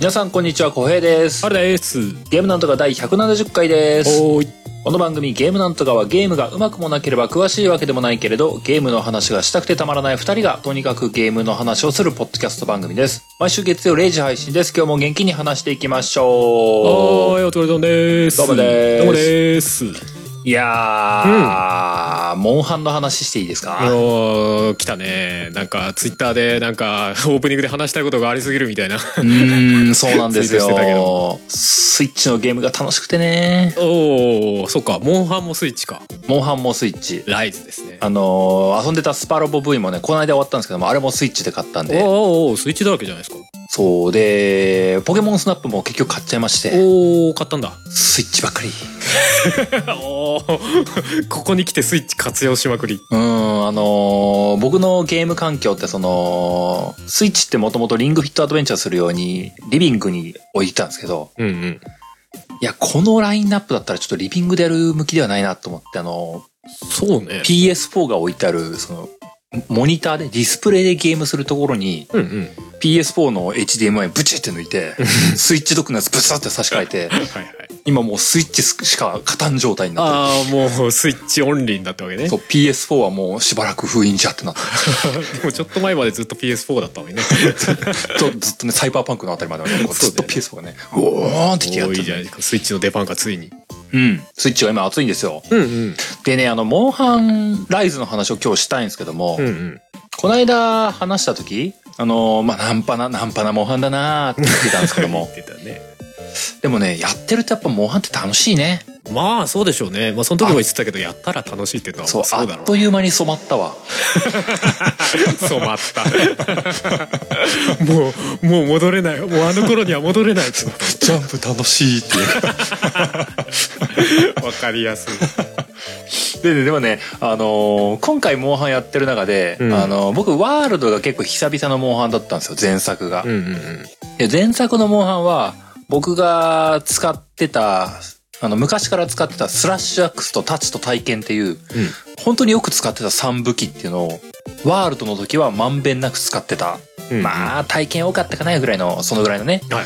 皆さんこんにちは、小平です。あれです。ゲームなんとか第170回です。おーい。この番組ゲームなんとかはゲームがうまくもなければ詳しいわけでもないけれど、ゲームの話がしたくてたまらない二人がとにかくゲームの話をするポッドキャスト番組です。毎週月曜0時配信です。今日も元気に話していきましょう。はーい、お疲れ様です。どうもですどうもです。いやー、モンハンの話していいですか？おー、来たね。なんか、ツイッターで、なんか、オープニングで話したいことがありすぎるみたいな。うーん、そうなんですよど。スイッチのゲームが楽しくてね。おー、そっか、モンハンもスイッチか。モンハンもスイッチ。ライズですね。あのー遊んでたスパロボ V もね、この間終わったんですけども、あれもスイッチで買ったんで。おーおー、スイッチだらけじゃないですか。そう。で、ポケモンスナップも結局買っちゃいまして、おー、買ったんだ。スイッチばっかり。おー、ここに来てスイッチ活用しまくり。うん、あのー僕のゲーム環境ってその、スイッチってもともとリングフィットアドベンチャーするように、リビングに置いてたんですけど、うんうん。いや、このラインナップだったらちょっとリビングでやる向きではないなと思って、あの、そうね。PS4 が置いてある、その、モニターでディスプレイでゲームするところにうんうん。PS4 の HDMI ブチって抜いて、スイッチドックのやつブサって差し替えて、はいはい。今もうスイッチしか勝たん状態になってる。あー、もうスイッチオンリーになったわけね。そう PS4 はもうしばらく封印じゃってなって でもちょっと前までずっと PS4 だったのにね。ずっとずっとねサイバーパンクのあたりまでずっと PS4 がねうおーんってきてやっ多て。スイッチの出番がついに。うんスイッチが今熱いんですようんうん。でねあのモンハンライズの話を今日したいんですけども、うんうん。この間話した時あのまあナンパなナンパなモンハンだなーって言ってたんですけども 言ってたね。でもねやってるとやっぱモンハンって楽しいねまあそうでしょうね。まあその時も言ってたけど、やったら楽しいっていうのはそうあそうだろうっという間に染まったわな。染まった。もう、もう戻れない。もうあの頃には戻れないジャンプ楽しいっていうた。わかりやすい。でででもね、あのー今回モンハンやってる中で、うんあのー僕ワールドが結構久々のモンハンだったんですよ前作が、うんうんうん。で前作のモンハンは僕が使ってたあの昔から使ってたスラッシュアックスとタッチと体験っていう本当によく使ってた3武器っていうのをワールドの時はまんべんなく使ってた、うん。まあ体験多かったかなぐらいのそのぐらいのねあ。はい。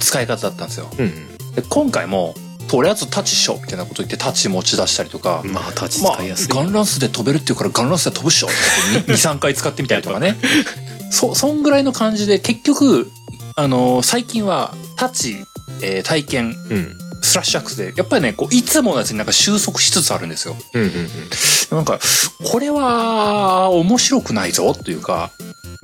使い方だったんですようんで今回もとりあえずタッチしようみたいなこと言ってタッチ持ち出したりとか、うん。まあ、タッチまあ、使いやすい。ガンランスで飛べるっていうからガンランスで飛ぶっしょって23回使ってみたりとかね そそんぐらいの感じで結局あのー最近はタッチ、えー体験うん。スラッシュアックスでやっぱりねこういつものやつになんか収束しつつあるんですようんうんなんかこれは面白くないぞっていうか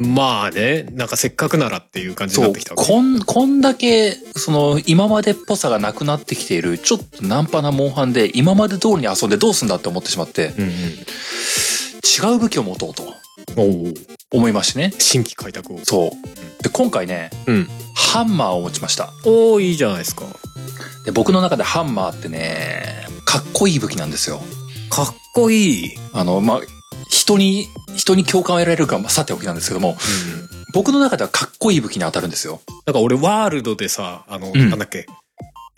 うん。まあね、なんかせっかくならっていう感じになってきた。こんこんだけその今までっぽさがなくなってきているちょっとナンパなモンハンで今まで通りに遊んでどうすんだって思ってしまってうんうん。違う武器を持とうと。思いましてね新規開拓を。そうで今回ねうん。ハンマーを持ちましたおおいいじゃないですか。で僕の中でハンマーってねかっこいい武器なんですよかっこいい。あのまあ人に人に共感を得られるかまあさておきなんですけども僕の中ではかっこいい武器に当たるんですよなんか俺ワールドでさ、あの、うんなんだっけ、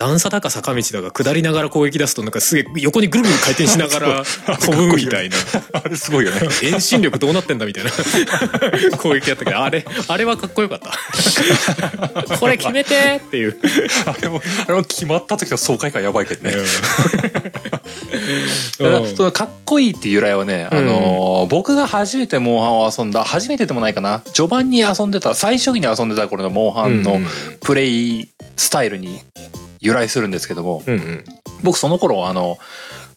段差だか坂道だか下りながら攻撃出すとなんかすげえ横にぐるぐる回転しながら飛ぶみたいな。あれすごいよね。遠心力どうなってんだみたいな。攻撃やったけど、あれ、あれはかっこよかった。これ決めてっていう。あれもあれも決まった時の爽快感やばいけどね。そのかっこいいっていう由来はね、あのー僕が初めてモンハンを遊んだ初めてでもないかな。序盤に遊んでた最初期に遊んでた頃のモンハンのうん。プレイスタイルに由来するんですけども、うんうん。僕その頃あの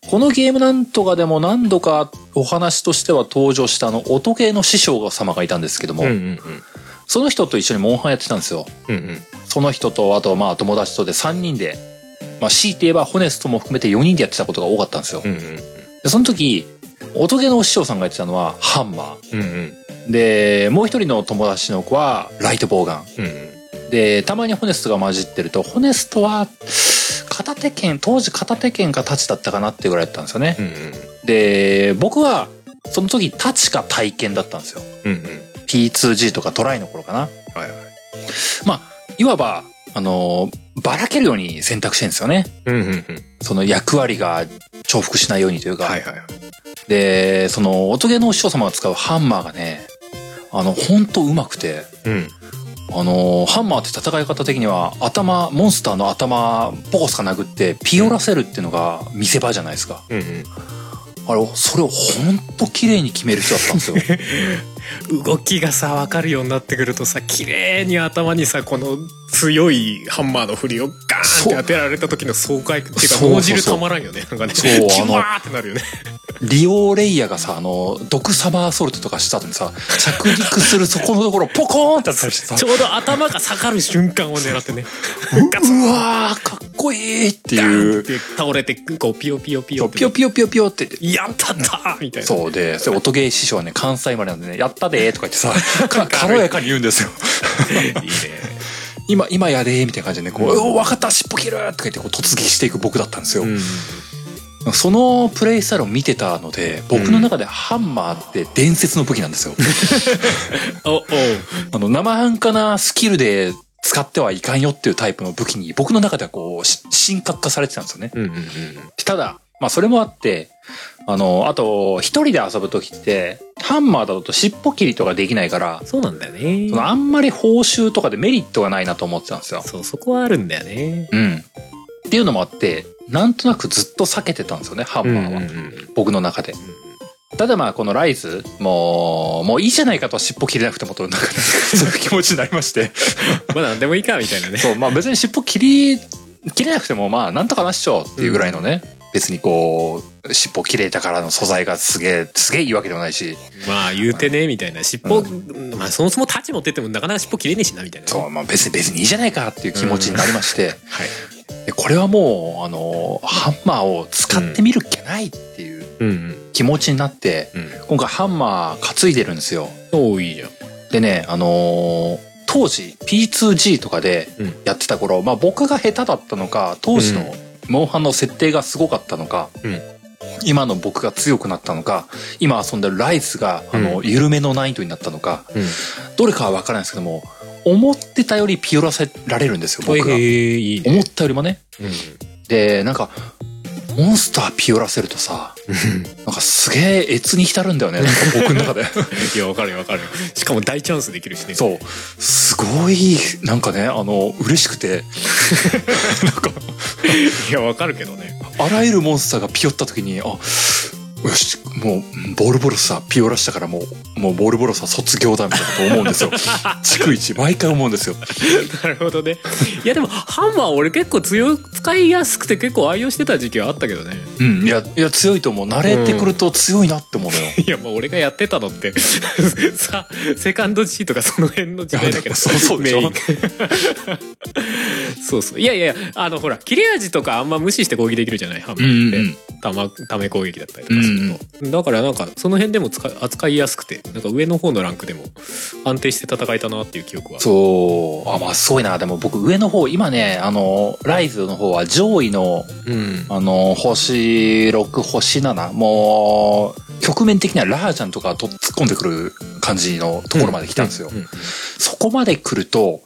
このゲームなんとかでも何度かお話としては登場したあの音ゲーの師匠様がいたんですけども、うんうんその人と一緒にモンハンやってたんですようん。うんうん。その人とあとまあ友達とで3人でまあ強いて言えばホネストも含めて4人でやってたことが多かったんですよ、うんうん。でその時音ゲーの師匠さんが言ってたのはハンマうんうん。ーでもう一人の友達の子はライトボウガンうんうん。でたまにホネストが混じってるとホネストは片手剣当時片手剣か太刀だったかなっていうぐらいだったんですよね、うんうん。で僕はその時太刀か体験だったんですようんうん。P2G とかトライの頃かなはいはい。まあいわばあのばらけるように選択してるんですよねうんうんうん。その役割が重複しないようにというか、はいはいはい。でその音ゲーのお師匠様が使うハンマーがねあの本当うまくてうん。あのーハンマーって戦い方的には頭モンスターの頭ポコスか殴ってピオらせるっていうのが見せ場じゃないですか。うんうん。あれそれをほんと綺麗に決める人だったんですよ 動きがさ分かるようになってくるとさ綺麗に頭にさこの強いハンマーの振りをガーンって当てられた時の爽快っていうか脳汁たまらんよね。なんかねそうキュワーってなるよね。リオレイヤがさあの毒サマーソルトとかした後にさ着陸するそこのところポコーンってやったりしてさ。ちょうど頭が下がる瞬間を狙ってね。うわーかっこいいっていう。って倒れてこうピヨピヨピヨピヨピヨピヨピヨって。言ってやったったみたいな。そうでそれ音ゲー師匠はね関西までなんでね「やったで」とか言ってさか軽やかに言うんですよ。いいね。今今やでーみたいな感じでねこう「お分かった尻尾切る!」とか言ってこう突撃していく僕だったんですよ、うんそのプレイスタイルを見てたので僕の中でハンマーって伝説の武器なんですよ、おおあの生半可なスキルで使ってはいかんよっていうタイプの武器に僕の中ではこうし神格化されてたんですよね。うんうんうん。ただまあそれもあってあのあと一人で遊ぶ時ってハンマーだと尻尾切りとかできないからそうなんだよねそのあんまり報酬とかでメリットがないなと思ってたんですよ。そうそこはあるんだよねうん。っていうのもあって、なんとなくずっと避けてたんですよね、ハンマーは。うんうんうん僕の中で。ただまあこのライズ、もう、もういいじゃないかと尻尾切れなくてもと、なんかね、そういう気持ちになりまして。まあ何でもいいかみたいなねそう、まあ別に尻尾切り、切れなくてもまあなんとかなっしょっていうぐらいのね、別にこう、尻尾切れたからの素材がすげえ、すげえいいわけでもないし、まあ言うてねみたいな。尻尾、まあそもそも太刀持ってってもなかなか尻尾切れねえしなみたいな。ねそう、まあ別に別にいいじゃないかっていう気持ちになりまして、はい。でこれはもうあのハンマーを使ってみるっきゃないっていううんうん。気持ちになって、うん。今回ハンマー担いでるんですよ。おおいいじゃん。でねあのー当時 P2G とかでうん。やってた頃、まあ僕が下手だったのか当時のモンハンの設定がすごかったのか、うん。今の僕が強くなったのか今遊んでるライズがあの、う緩めの難易度になったのかうん。どれかは分からないですけども思ってたよりピオらせられるんですよ僕が。へえいいね。思ったよりもね。うん。でなんかモンスターピオらせるとさなんかすげえ越に浸るんだよね。僕の中で。いやわかるよわかるよ。しかも大チャンスできるしね。そう。すごいなんかねあの嬉しくて。なんか。いやわかるけどね。あらゆるモンスターがピヨった時にあよしもうボールボロサーピオらしたからもうもうボールボロサー卒業だみたいなこと思うんですよ。逐一毎回思うんですよ。なるほどね。いやでもハンマー俺結構強い使いやすくて結構愛用してた時期はあったけどね。うんいやいや強いと思う。慣れてくると強いなって思うのよ、いやもう俺がやってたのって。さセカンド G とかその辺の時代だけど。そうそうでしょ？そうそう。いやいやあのほら切れ味とかあんま無視して攻撃できるじゃない？ハンマーって、うんうんうん。たまため攻撃だったりとかすると、だからなんかその辺でも扱いやすくてなんか上の方のランクでも安定して戦えたなっていう記憶は。そう。あまあすごいな。でも僕上の方今ねあのライズの方は上位のうん。あの星6星7もう局面的にはラージャンとかと突っ込んでくる感じのところまで来たんですよ、うんうん。そこまで来ると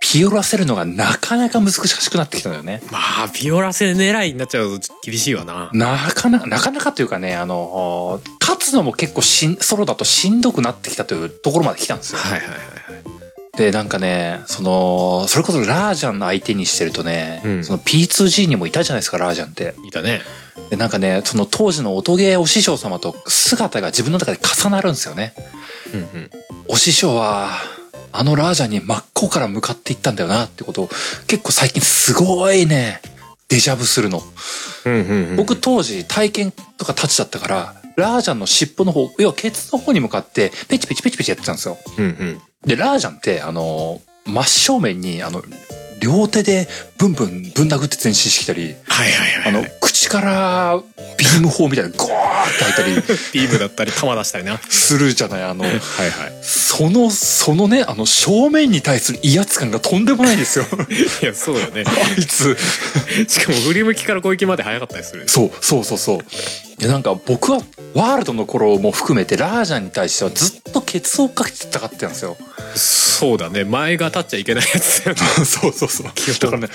ピオらせるのがなかなか難しくなってきたのよね。まあピオラセ狙いになっちゃうと厳しいわな。なかなかなかなかというかねあの勝つのも結構しんソロだとしんどくなってきたというところまで来たんですよ。はいはいはいはい。でなんかねそのそれこそラージャンの相手にしてるとね、うん。その P2G にもいたじゃないですかラージャンって。いたね。でなんかねその当時の音ゲーお師匠様と姿が自分の中で重なるんですよね。うんうん。お師匠はあのラージャンに真っ向から向かっていったんだよなってことを結構最近すごいねデジャブするの。うんうんうん僕当時体験とか立ちだったからラージャンの尻尾の方要はケツの方に向かってペチペチペチペチやってたんですよ。うんうん。でラージャンってあの真正面にあの両手でブンブンぶん殴って前進してきたりはいはいあの口からビーム砲みたいなゴーって入ったり。ビームだったり弾出したりな。はいするじゃないあのはいそのそのねあの正面に対する威圧感がとんでもないんですよ。いやそうよね。あいつ。しかも振り向きから攻撃まで早かったりする。そうそうそうそう。いやなんか僕はワールドの頃も含めてラージャンに対してはずっとケツをかけて戦ってたんですよ。そうだね。前が立っちゃいけないやつだよね。そうそうそうだからね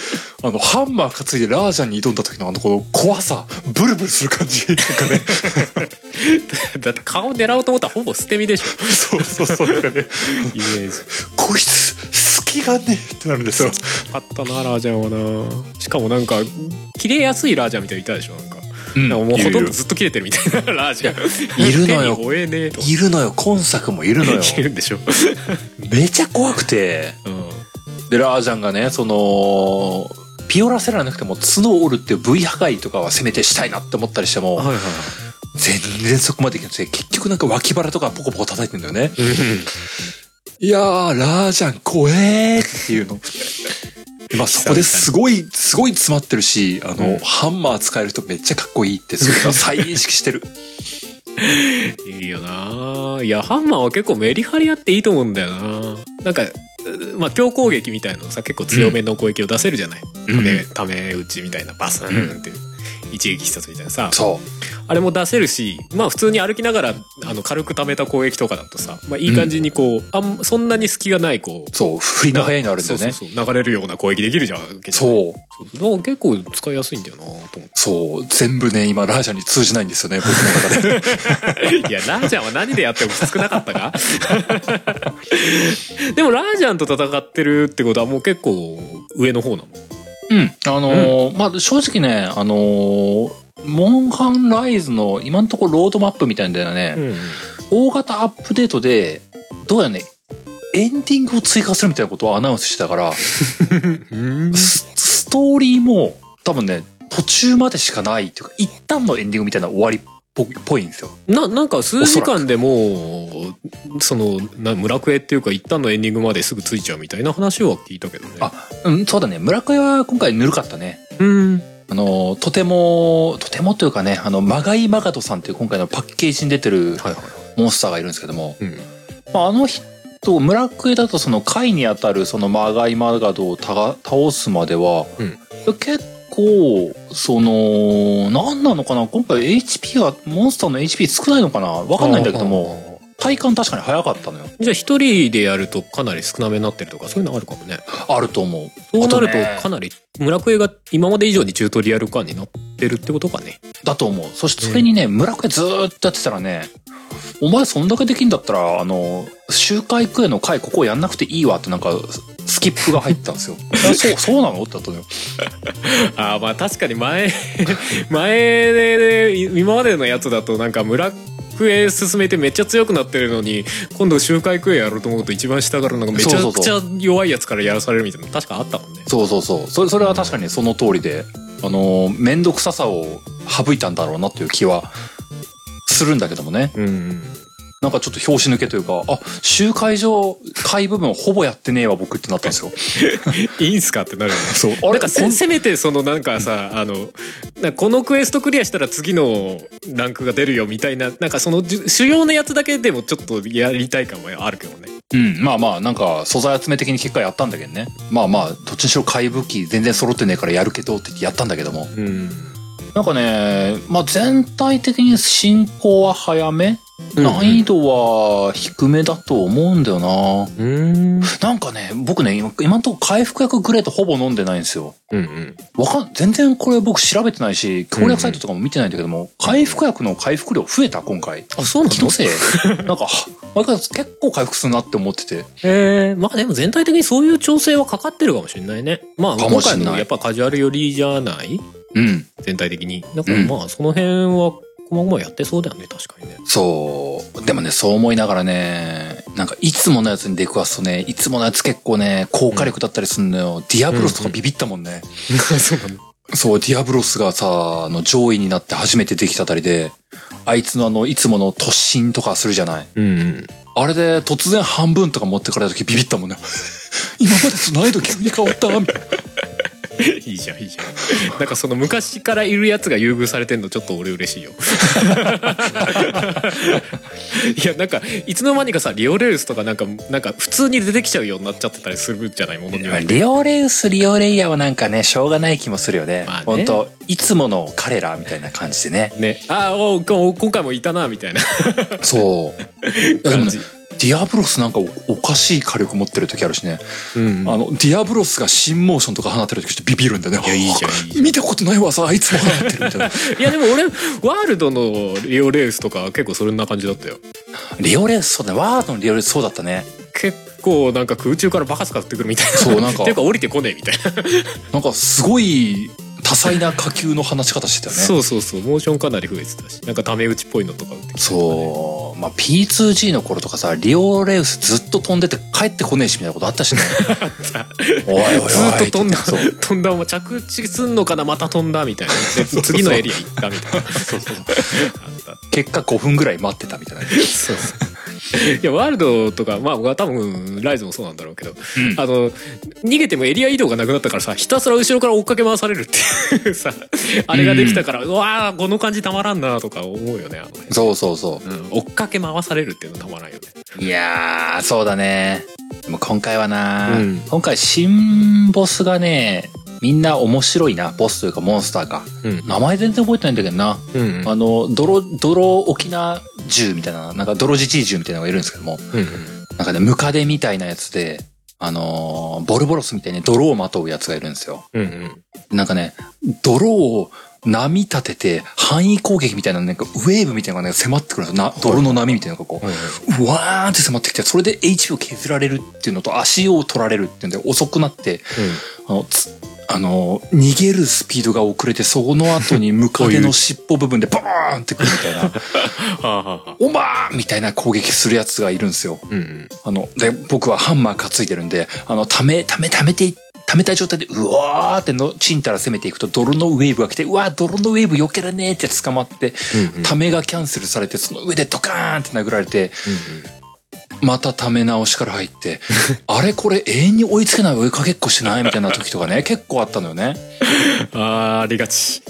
あのハンマー担いでラージャンに挑んだ時のあのこの怖さブルブルする感じなんかね。だって顔狙おうと思ったらほぼ捨て身でしょ。そうそうそう。なんかねイメージ。こいつ隙がねえってなるんですよ。あったなラージャンはな。しかもなんか切れやすいラージャンみたいなのいたでしょなんか,、うんもうほとんどずっと切れてるみたいなラージャン。いるのよ。いるのよ。今作もいるのよ。いるんでしょ、めちゃ怖くて。うん、でラージャンがねそのピオラセラなくても角を折るっていう V 破壊とかはせめてしたいなって思ったりしてもはいはい全然そこまでいけなくて結局なんか脇腹とかポコポコ叩いてんだよね。いやーラージャン怖えーっていうの。まあそこですごいすごい詰まってるしあの、うん。ハンマー使える人めっちゃかっこいいってそれが再認識してる。いいよないやハンマーは結構メリハリあっていいと思うんだよななんかうまあ強攻撃みたいなのさ結構強めの攻撃を出せるじゃない、うん。ためため打ちみたいなバスンって一撃必殺みたいなさ、あれも出せるしまあ普通に歩きながらあの軽く溜めた攻撃とかだとさ、まあ、いい感じにこう、あんそんなに隙がないこうそう振りの速いのあるんだよね。そうそうそう。流れるような攻撃できるじゃんそう。そう。結構使いやすいんだよなと思って。そう。全部ね今ラージャンに通じないんですよね僕の中で。いや、ラージャンは何でやってもきつくなかったか？でもラージャンと戦ってるってことはもう結構上の方なの？うん。あのーまあ、正直ね、あのーモンハンライズの今のところロードマップみたいなのだよね、大型アップデートで、どうやね、エンディングを追加するみたいなことをアナウンスしてたから、う んスストーリーも多分ね、途中までしかないっていうか、一旦のエンディングみたいな終わりっぽっぽいんですよ。な、なんか数時間でもう、その、な村クエっていうか一旦のエンディングまですぐついちゃうみたいな話は聞いたけどね。あうん、そうだね。村上は今回ぬるかったね。うん。あの、とても、とてもというかね、あの、マガイマガドさんっていう今回のパッケージに出てる。モンスターがいるんですけども、うん。まあ、あの人、村クエだとその貝にあたるそのマガイマガドをたが倒すまでは、うん結構、その、何なのかな？今回 HP が、モンスターの HP 少ないのかな？わかんないんだけども、体感確かに早かったのよ。じゃあ一人でやるとかなり少なめになってるとかそういうのあるかもね。あると思う。そうなるとかなり村クエが今まで以上にチュートリアル感になってるってことかね。だと思う。そしてそれにね、村クエずーっとやってたらね、お前そんだけできんだったら、あの、周回クエの回ここやんなくていいわってなんか、スキップが入ったんですよ。そう、そうなの？ってなったのよ。ああまあ確かに前 前で今までのやつだとなんか村クエ進めてめっちゃ強くなってるのに今度周回クエやろうと思うと一番下からなんかめちゃくちゃ弱いやつからやらされるみたいなの確かあったもんね。そうそうそう。それ、それは確かにその通りで、あの、めんどくささを省いたんだろうなっていう気はするんだけどもね。うん。なんかちょっと拍子抜けというか、あ、集会場、会部分ほぼやってねえわ、僕ってなったんですよ。いいんすかってなるよね。そう。あなんかせせめてそのなんかさあのなこのクエストクリアしたら次のランクが出るよみたいななんかその主要なやつだけでもちょっとやりたい感もあるけどね。うん、まあまあ、なんか素材集め的に結果やったんだけどね。まあまあ、どっちにしろ怪武器全然揃ってねえからやるけどって言ってやったんだけども。うん。なんかね、まあ全体的に進行は早め、難易度は低めだと思うんだよな。うん。なんかね、僕ね、今今んとこ回復薬グレートほぼ飲んでないんですよ。うんうん。わかん、全然これ僕調べてないし、攻略サイトとかも見てないんだけども、回復薬の回復量増えた今回。あそうな気のせいなんか、毎回結構回復するなって思ってて。えー、まあでも全体的にそういう調整はかかってるかもしれないね。まあか今回のやっぱカジュアル寄りじゃない？うん。全体的に。だからうんまあその辺はこまごまやってそうだよね確かにね。そう。でもね、そう思いながらね、なんかいつものやつに出くわすとね、いつものやつ結構ね、高火力だったりするのよ。ディアブロスとかビビったもんね。そうなの。そう、ディアブロスがさ、あの上位になって初めてできたあたりで、あいつのあの、いつもの突進とかするじゃない。うんうん。あれで突然半分とか持ってかれた時ビビったもんね。今までと難易度急に変わったみたいな。いいじゃんいいじゃん。なんかその昔からいるやつが優遇されてんのちょっと俺嬉しいよ。いやなんかいつの間にかさリオレウスとかなんかなんか普通に出てきちゃうようになっちゃってたりするじゃないものには。リオレウス、リオレイヤーはなんかね、しょうがない気もするよね。まあね本当いつもの彼らみたいな感じでね。ね、ああ今回もいたなみたいなそう。感じ。ディアブロスなんかおおかしい火力持ってる時あるしね。うんあの、ディアブロスが新モーションとか放ってる時ってビビるんだよね。いやいいじゃん見たことない技、あいつも放ってるみたいな。いやでも俺ワールドのリオレウスとか結構そんな感じだったよ。リオレウス、そうだね。ワールドのリオレウスそうだったね。結構なんか空中からバカ使ってくるみたいなそうなんか っていうか降りてこねえみたいななんかすごい多彩な火球の放し方してたよね。そうそうそう。モーションかなり増えてたし。なんかタメ打ちっぽいのとか打ってきてそう。まあ P2G の頃とかさリオレウスずっと飛んでて帰ってこねえしみたいなことあったしね。おいおいおいずっと飛んだ。飛んだ。まま着地すんのかな？また飛んだみたいな。で 次のエリア行ったみたいな。そうそう結果5分ぐらい待ってたみたいな。そうそう いやワールドとかまあ多分ライズもそうなんだろうけど、あの逃げてもエリア移動がなくなったからさひたすら後ろから追っかけ回されるっていう さあれができたから、うわーこの感じたまらんなとか思うよねあのね、そうそうそう。うん、追っかけ回されるっていうのたまらんよね。いやー、そうだね。でも今回はな、うん。今回新ボスがね、みんな面白いな。ボスというかモンスターが。うん名前全然覚えてないんだけどな。うんうんあの、泥、泥沖縄銃みたいな、なんか泥じじい銃みたいなのがいるんですけども、うんなんかね、ムカデみたいなやつで、あのーボルボロスみたいに泥をまとうやつがいるんですよ。うんうんなんかね、泥を波立てて、範囲攻撃みたいな、なんかウェーブみたいなのがね、迫ってくるんですよ。な泥の波みたいなのがこう、うわーって迫ってきて、それで HP を削られるっていうのと足を取られるっていうんで遅くなって、あの、つあの、逃げるスピードが遅れて、その後にムカデの尻尾部分で バーンってくるみたいな、はあはあはあ。おばーみたいな攻撃するやつがいるんですよ。うんうん。あの、で、僕はハンマー担いでるんで、あの、ため、ため、ためて、ためた状態で、うわーっての、チンタラ攻めていくと、泥のウェーブが来て、うわー、泥のウェーブ避けられねーって捕まって、うんうん。ためがキャンセルされて、その上でドカーンって殴られて、またため直しから入って、あれこれ永遠に追いつけない追いかけっこしてないみたいな時とかね、結構あったのよね。あーありがち。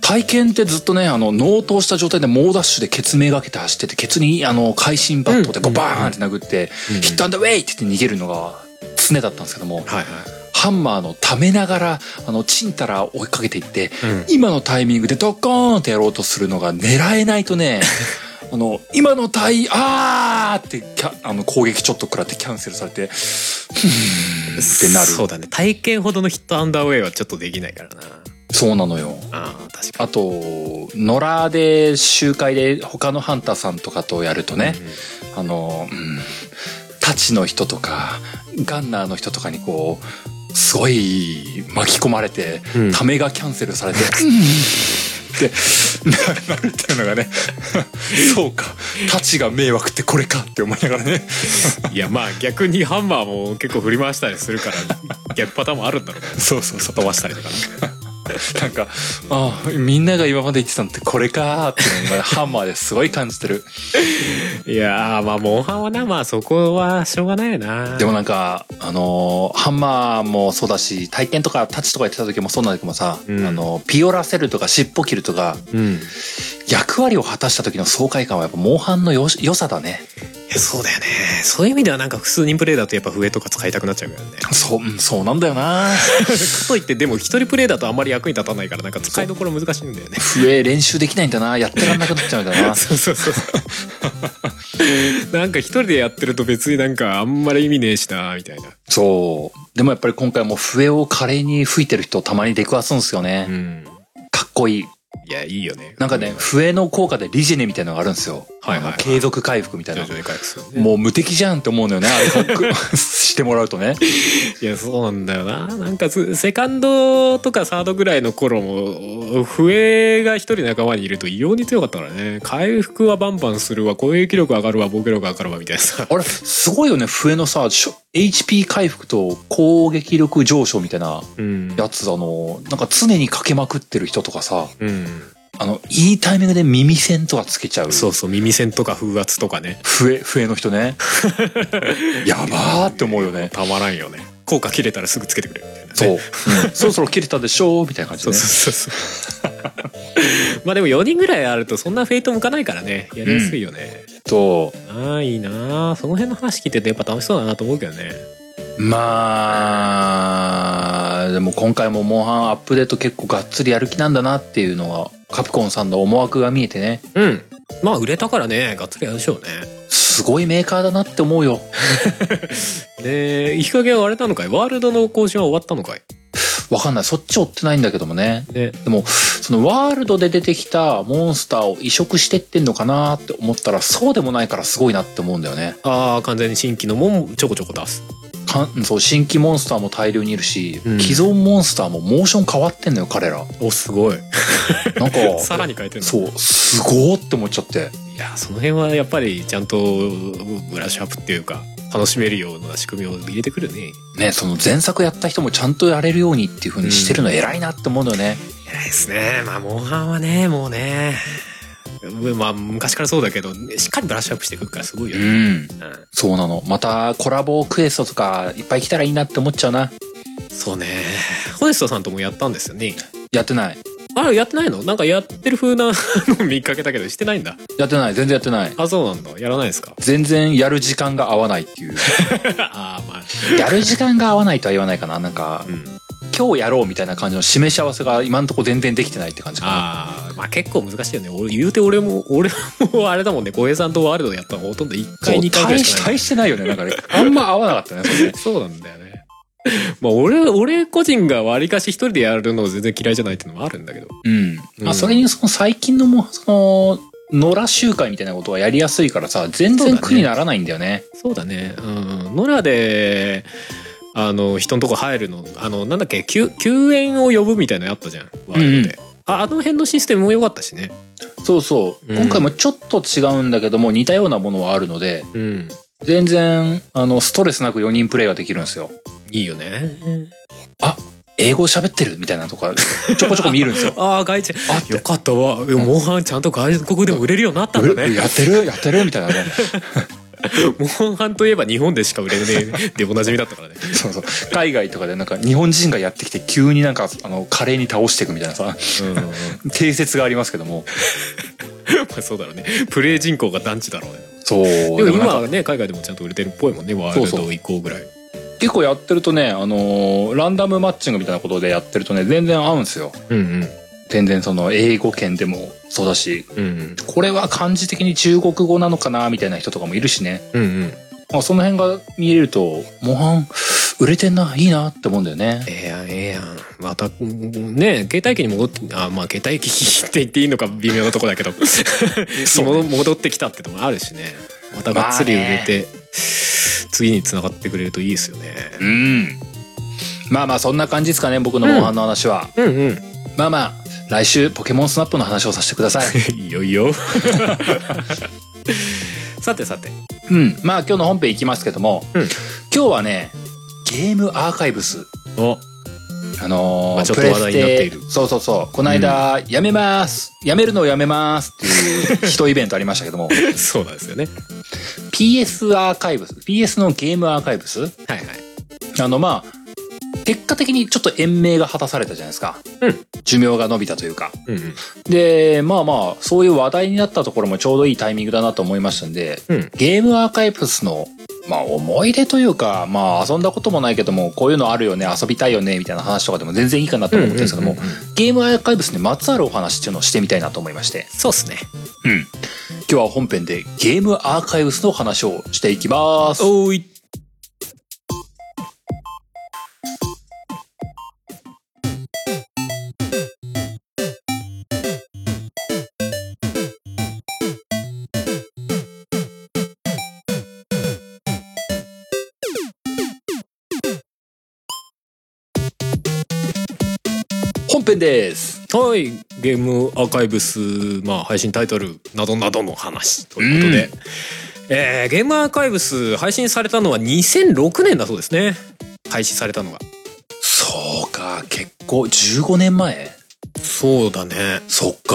体験ってずっとね、あの、脳頭した状態で猛ダッシュでケツめがけて走ってて、ケツに、あの、会心バットでこうバーンって殴って、うん。ヒットアンダーウェイって言って逃げるのが常だったんですけども、はいはい。ハンマーのためながら、あの、チンタラ追いかけていって、うん。今のタイミングでドッコーンってやろうとするのが狙えないとね、あの、今のタイ、あーってキャ、あの、攻撃ちょっと食らってキャンセルされて、ってなる。そうだね。体験ほどのヒットアンダーウェイはちょっとできないからな。そうなのよ。ああ確かあと、野良で集会で他のハンターさんとかとやるとね、あの、うん、タチの人とか、ガンナーの人とかにこう、すごい巻き込まれて、うん。ためがキャンセルされて、う んってなるっていうのがね、そうか、タチが迷惑ってこれかって思いながらね。いやまあ逆にハンマーも結構振り回したりするから逆パターンもあるんだろうねそうそうそう。飛ばしたりとかね なんか、ああ、みんなが今まで言ってたのってこれかーってのがハンマーですごい感じてる。いやーまあモンハンはなまあそこはしょうがないよな。でもなんか、あのーハンマーもそうだし、体験とかタッチとかやってた時もそうなんだけどもさ、うん。あの、ピオラセルとか尻尾切るとか、うん役割を果たした時の爽快感はやっぱモンハンのよし良さだね。そうだよねそういう意味ではなんか複数人プレイだとやっぱ笛とか使いたくなっちゃうからねそう、うんそうなんだよなかといってでも一人プレイだとあんまり役に立たないからなんか使いどころ難しいんだよね笛練習できないんだな。やってらんなくなっちゃうんだな。そうそうそうなんか一人でやってると別になんかあんまり意味ねえしなみたいなそう。でもやっぱり今回も笛を華麗に吹いてる人たまに出くわすんですよね。うんかっこいい。いやいいよねなんかね、笛の効果でリジェネみたいなのがあるんですよ。はいはいはい継続回復みたいな徐。々に回復するねもう無敵じゃんって思うのよね。あれ してもらうとね。いやそうなんだよな。なんかすセカンドとかサードぐらいの頃も笛が一人仲間にいると異様に強かったからね。回復はバンバンするわ。攻撃力上がるわ防御力上がるわみたいなさ。あれ、すごいよね。笛のさ、HP 回復と攻撃力上昇みたいなうん。やつ、あの、なんか常にかけまくってる人とかさ、うんあの、いいタイミングで耳栓とかつけちゃう。そうそう耳栓とか風圧とかね。笛、笛の人ね。やばーって思うよね。たまらんよね。効果切れたらすぐつけてくれるみたいなね。そう。うん。そろそろ切れたでしょみたいな感じでね。そうそうそうそう。まあでも4人ぐらいあるとそんなフェイト向かないからね。やりやすいよね、と、ああいいなあその辺の話聞いててやっぱ楽しそうだなと思うけどねまあ、でも今回もモンハンアップデート結構がっつりやる気なんだなっていうのは、カプコンさんの思惑が見えてね、うんまあ売れたからねがっつりやるでしょうねすごいメーカーだなって思うよ。でいい加減あれなのかい？ワールドの更新は終わったのかい？わかんない。そっち追ってないんだけどもね。ね。でも、そのワールドで出てきたモンスターを移植してってんのかなって思ったら、そうでもないからすごいなって思うんだよね。ああ、完全に新規のもんちょこちょこ出す。かんそう、新規モンスターも大量にいるし、うん既存モンスターもモーション変わってんのよ、彼ら。お、すごい。なんか、さらに変えてるの？そう、すごーって思っちゃって。いや、その辺はやっぱりちゃんとブラッシュアップっていうか、楽しめるような仕組みを入れてくるね。ね、その前作やった人もちゃんとやれるようにっていう風にしてるの偉いなって思うんだよね。偉いですね。まあ、モンハンはね、もうね。まあ、昔からそうだけど、しっかりブラッシュアップしていくからすごいよね。うん。うんそうなの。またコラボクエストとかいっぱい来たらいいなって思っちゃうな。そうね。ホネストさんともやったんですよね。やってない。あれ、やってないの？なんかやってる風なの見かけたけど、してないんだ。やってない。全然やってない。あ、そうなんだ。やらないですか？全然やる時間が合わないっていう。ああ、まあ。やる時間が合わないとは言わないかな。なんか、うん。今日やろうみたいな感じの示し合わせが今んとこ全然できてないって感じかな。ああ、まあ結構難しいよね。俺、言うて俺も、俺もあれだもんね、小平さんとワールドやったのほとんど1回、2回ぐらい大ししかない。大してないよね。なんかね、あんま合わなかったね、そ。そうなんだよね。まあ俺、俺個人が割かし一人でやるの全然嫌いじゃないっていうのもあるんだけど。うん。まあ、うんそれにその最近のも、その、野良集会みたいなことはやりやすいからさ、全然苦にならないんだよね。そうだね。うん。野良で、あの、人のとこ入るの、あの、なんだっけ、救、救援を呼ぶみたいなのあったじゃん。ワールドで。ああの辺のシステムも良かったしね。そうそう。うん今回もちょっと違うんだけども、似たようなものはあるので、うん。全然、あの、ストレスなく4人プレイができるんですよ。いいよね。英語喋ってるみたいなとか、ちょこちょこ見えるんですよ。ああ、外地。あよかったわ。モンハンちゃんと外国でも売れるようになったんだね。えやってる？やってる？みたいなね。モンハンといえば日本でしか売れねえ でおなじみだったからね。そうそう。海外とかでなんか日本人がやってきて急になんか、あの、華麗に倒していくみたいなさ、うん。定説がありますけども。まあそうだろうね。プレイ人口が団地だろうね。そう。でも今はね、海外でもちゃんと売れてるっぽいもんね。ワールド以降ぐらい。結構やってるとね、あのーランダムマッチングみたいなことでやってるとね、全然合うんですよ。うんうん。全然その英語圏でもそうだし、うんうん。これは漢字的に中国語なのかなみたいな人とかもいるしね。うんうん。まあ、その辺が見えると、模範売れてんな、いいなって思うんだよね。ええやん、ええやん。また、ね携帯機に戻って、あ、まあ、携帯機って言っていいのか微妙なとこだけど、そう 戻ってきたってのもあるしね。またがっつり売れて、次に繋がってくれるといいですよね。うん。まあまあ、そんな感じですかね、僕の模範の話は。うんうん。まあまあ、来週ポケモンスナップの話をさせてください。いいよいいよ。さてさて。うん。まあ今日の本編いきますけども、うん今日はね、ゲームアーカイブス。お、あのーまあちょっと話題になっているそうそうそう。この間、やめます。やめるのをやめますっていう一 イベントありましたけども、そうなんですよね。PS アーカイブス、PS のゲームアーカイブス？はいはい。あのまあ、結果的にちょっと延命が果たされたじゃないですか。うん寿命が伸びたというか。うんうん。で、まあまあ、そういう話題になったところもちょうどいいタイミングだなと思いましたんで、うんゲームアーカイブスの、まあ思い出というか、まあ遊んだこともないけども、こういうのあるよね、遊びたいよね、みたいな話とかでも全然いいかなと思ってるんですけども、ゲームアーカイブスにまつわるお話っていうのをしてみたいなと思いまして、そうっすね。うん。今日は本編でゲームアーカイブスの話をしていきます。おーい。です。はい。ゲームアーカイブス、まあ、配信タイトルなどなどの話ということで。えーゲームアーカイブス配信されたのは2006年だそうですね。配信されたのが。そうか、結構15年前そうだね。そっか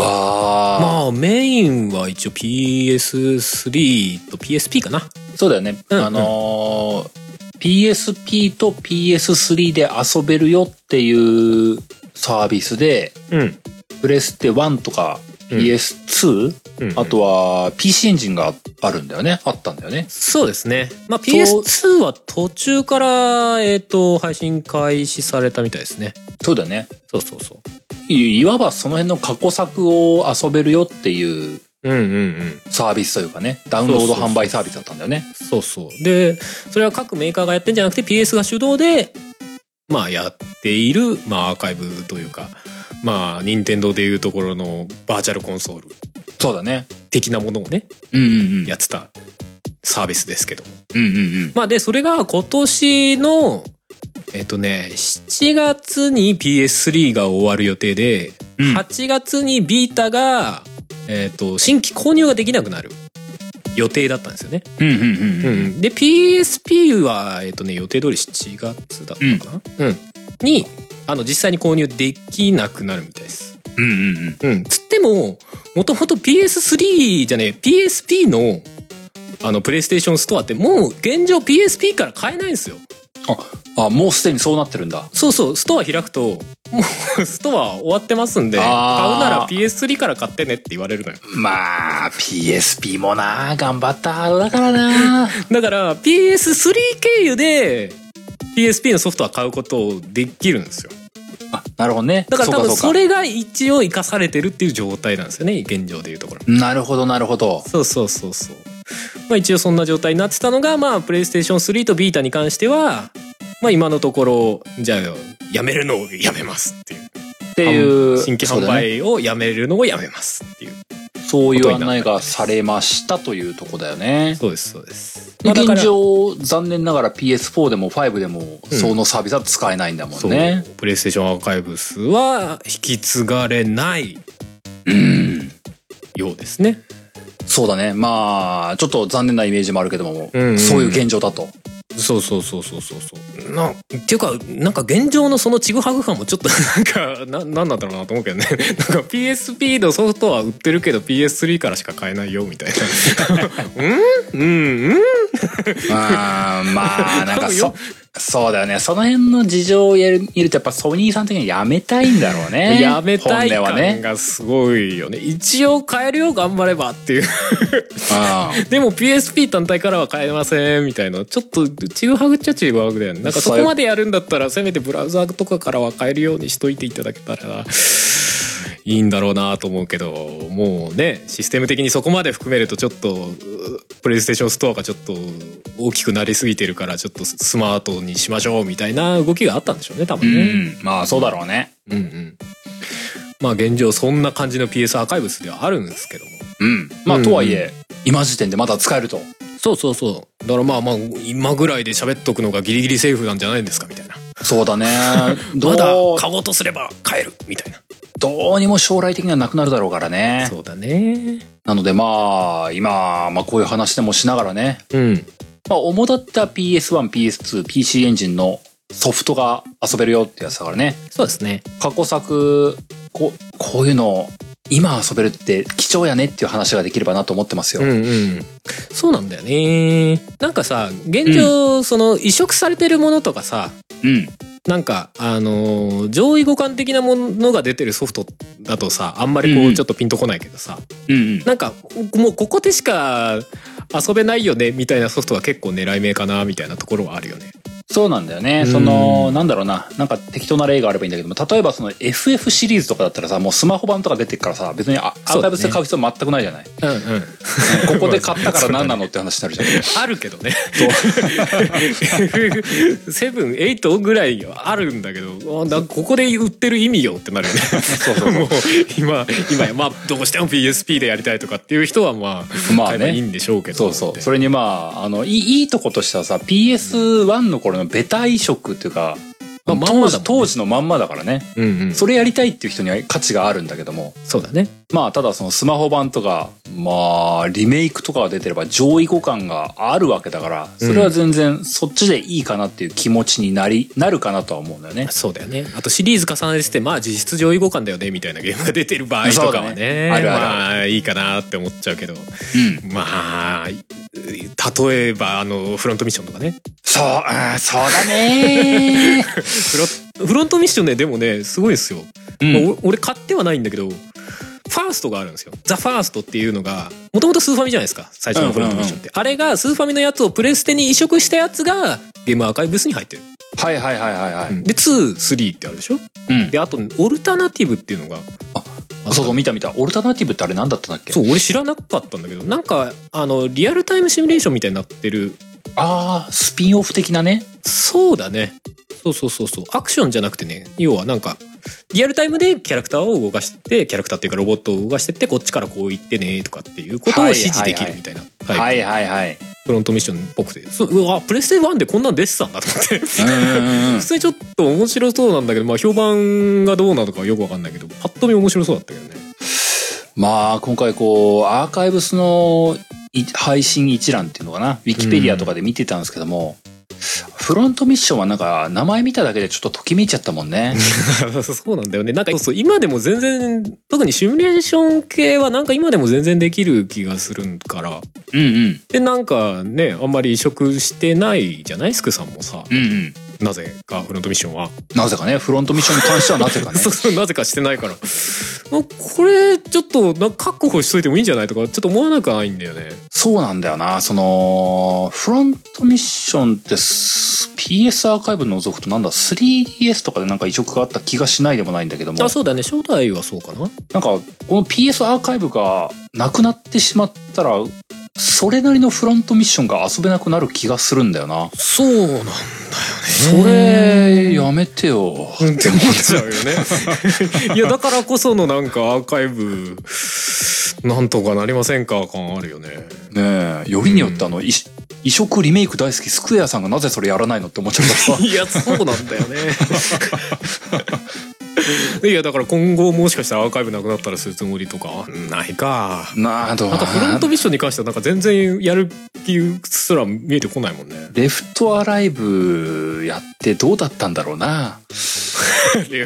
まあ、メインは一応 PS3 と PSP かな。そうだよね。うんあのー PSP と PS3 で遊べるよっていうサービスで、うん。プレステ1とかうん PS2、うんあとは PC エンジンがあるんだよね。あったんだよね。そうですね。まあ、そう PS2 は途中から、えっ、と、配信開始されたみたいですね。そうだよね。そうそうそう。いいわばその辺の過去作を遊べるよっていううんうんうん。サービスというかね、ダウンロード販売サービスだったんだよね。そうそう。で、それは各メーカーがやってんじゃなくて PS が主導でまあやっている、まあアーカイブというか、まあ任天堂でいうところのバーチャルコンソールそうだね。的なものをね、うんうんうん。やってたサービスですけども。うんうんうん。まあで、それが今年の、えっとね、7月に PS3 が終わる予定で、うん8月にビータが、えっと、新規購入ができなくなる予定だったんですよね。うん。で、PSP は、えっとね、予定通り7月だったかな？うん。に、あの、実際に購入できなくなるみたいです。うんうんうん。うん。つっても、もともと PS3 じゃねえ、PSP の、あの、プレイステーションストアってもう現状 PSP から買えないんですよ。あ、もうすでにそうなってるんだ。そうそう、ストア開くと、も うストア終わってますんで、買うあーなら PS3 から買ってねって言われるのよ。まあ、PSP もな、頑張ったハードだからな。だから PS3 経由で PSP のソフトは買うことできるんですよ。あ、なるほどね。だから多分それが一応生かされてるっていう状態なんですよね、現状でいうところ。なるほど、なるほど。そうそうそうそう。まあ一応そんな状態になってたのが、まあプレイステーション3とビータに関しては、まあ今のところ、じゃあやめるのをやめますっていう。っていう、新規販売をやめるのをやめますっていう。そういう案内がされましたというとこだよね。そうですそうです。でだから現状、残念ながら PS4 でも5でも、そのサービスは使えないんだもそう、んね。プレイステーションアーカイブスは引き継がれないうん。ようですね。そうだね。まあ、ちょっと残念なイメージもあるけども、うんうんそういう現状だと。そうそうそうそうそうそう。なっていうかなんか現状のそのちぐはぐ感もちょっと なんかななんなんだろうなと思うけどね。なんか PSP のソフトは売ってるけど PS3 からしか買えないよみたいな。うん？うん？うん？あーまあ、なんかそよ、そうだよね。その辺の事情をやる見ると、やっぱソニーさん的にはやめたいんだろうね。やめたい感。がすごいよね。一応買えるよ頑張ればっていう。うん でも PSP 単体からは買えませんみたいなちょっとちぐはぐっちゃちぐはぐだよねなんかそこまでやるんだったらせめてブラウザーとかからは買えるようにしといていただけたらいいんだろうなと思うけどもうねシステム的にそこまで含めるとちょっとうプレイステーションストアがちょっと大きくなりすぎてるからちょっとスマートにしましょうみたいな動きがあったんでしょうね多う分ね。ん。まあ、そうだろうね。うんうんまあ現状そんな感じの PS アーカイブスではあるんですけどもうん。まあ、うんとはいえ、今時点でまだ使えると。そうそうそうだからまあまあ今ぐらいで喋っとくのがギリギリセーフなんじゃないんですかみたいなそうだね。ど まだう、買おうとすれば買えるみたいなどうにも将来的にはなくなるだろうからね。そうだねなのでまあ、今、まあこういう話でもしながらね。うんまあ、主だった PS1、PS2、PC エンジンのソフトが遊べるよってやつだからね。そうですね過去作、こう、こういうの、今遊べるって貴重やねっていう話ができればなと思ってますよ。うんうんそうなんだよねなんかさ現状、その移植されてるものとかさうん。なんかあのー上位互換的なものが出てるソフトだとさあんまりこうちょっとピンとこないけどさ、うんうん。なんかもうここでしか遊べないよねみたいなソフトは結構狙い目かなみたいなところはあるよね。そうなんだよね。うんその、なんだろうな。なんか適当な例があればいいんだけども、例えばその FF シリーズとかだったらさ、もうスマホ版とか出てるからさ、別にアアーカイブスで買う必要全くないじゃない？うんうん。ここで買ったから何なのって話になるじゃん。あるけどね。セブン、エイトぐらいはあるんだけど、ここで売ってる意味よってなるよね。そうそう もう今今やまあどうしても PSP でやりたいとかっていう人はまあまあねいいんでしょうけど。そうそう。それにまあ、あの、いいいいとことしてはさ、PS1 の頃のベタ移植っていうか、まあまんまだね当時、のまんまだからね。うんうん。それやりたいっていう人には価値があるんだけども、そうだね。まあ、ただそのスマホ版とか、まあ、リメイクとかが出てれば上位互換があるわけだから、それは全然そっちでいいかなっていう気持ちになり、なるかなとは思うんだよね。そうだよね。あとシリーズ重ねててまあ実質上位互換だよねみたいなゲームが出てる場合とかはねねあるあるまあいいかなって思っちゃうけどうん。まあ例えばあのフロントミッションとかねそう、うん、そうだね フロントミッションねでもねすごいですよ、うんまあお俺買ってはないんだけどファーストがあるんですよ。ザ・ファーストっていうのが、もともとスーファミじゃないですか。最初のフロントミッションって。あれがスーファミのやつをプレステに移植したやつがゲームアーカイブスに入ってる。はいはいはいはいはい。で、2、3ってあるでしょうん。で、あと、オルタナティブっていうのが。あそうそう、見た見た。オルタナティブってあれ何だったんだっけ？そう、俺知らなかったんだけど、なんか、あの、リアルタイムシミュレーションみたいになってるああ、スピンオフ的なね。そうだね。そうそうそうそう。アクションじゃなくてね、要はなんか、リアルタイムでキャラクターを動かして、キャラクターっていうかロボットを動かしてって、こっちからこう言ってねとかっていうことを指示できるみたいな。はいはいはい。フロントミッションっぽくて。そううわ、プレステ1でこんなん出てたんだと思って。普通にちょっと面白そうなんだけど、まあ評判がどうなのかはよくわかんないけど、パッと見面白そうだったけどね。まあ、今回こう、アーカイブスのい配信一覧っていうのかな？ウィキペディアとかで見てたんですけども、フロントミッションはなんか、名前見ただけでちょっとときめいちゃったもんね。そうなんだよね。なんかそうそう、今でも全然、特にシミュレーション系はなんか今でも全然できる気がするから。うんうん。で、なんかね、あんまり移植してないじゃない？スクさんもさ。うんうん。なぜかフロントミッションは。なぜかね、フロントミッションに関してはなぜかね。そうそう、なぜかしてないから。あこれ、ちょっと、確保しといてもいいんじゃないとか、ちょっと思わなくはないんだよね。そうなんだよな。その、フロントミッションってす PS アーカイブ除くとなんだ、3DS とかでなんか移植があった気がしないでもないんだけども。あ、そうだね。初代はそうかな。なんか、この PS アーカイブがなくなってしまったら、それなりのフロントミッションが遊べなくなる気がするんだよな。そうなんだよね。それ、やめてよ。うんって思っちゃうよね。いや、だからこそのなんかアーカイブ、なんとかなりませんか感あるよね。ねえ、よりによってあの、い移植リメイク大好きスクエアさんがなぜそれやらないのって思っちゃったさ。いや、そうなんだよね。いや、だから今後もしかしたらアーカイブなくなったらするつもりとか、ないか。なあどうなん？かフロントミッションに関してはなんか全然やる気すら見えてこないもんね。レフトアライブやってどうだったんだろうな。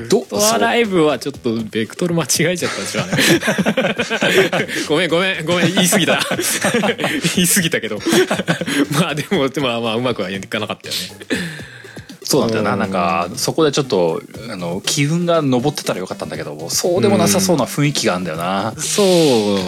どドアライブはちょっとベクトル間違えちゃったでしょうね。ごめんごめんごめん言い過ぎた。言い過ぎたけど。まあでもまあまあうまくはいかなかったよね。そうなんだよな。うんなんか、そこでちょっと、あの、気運が上ってたらよかったんだけど、そうでもなさそうな雰囲気があるんだよな。そ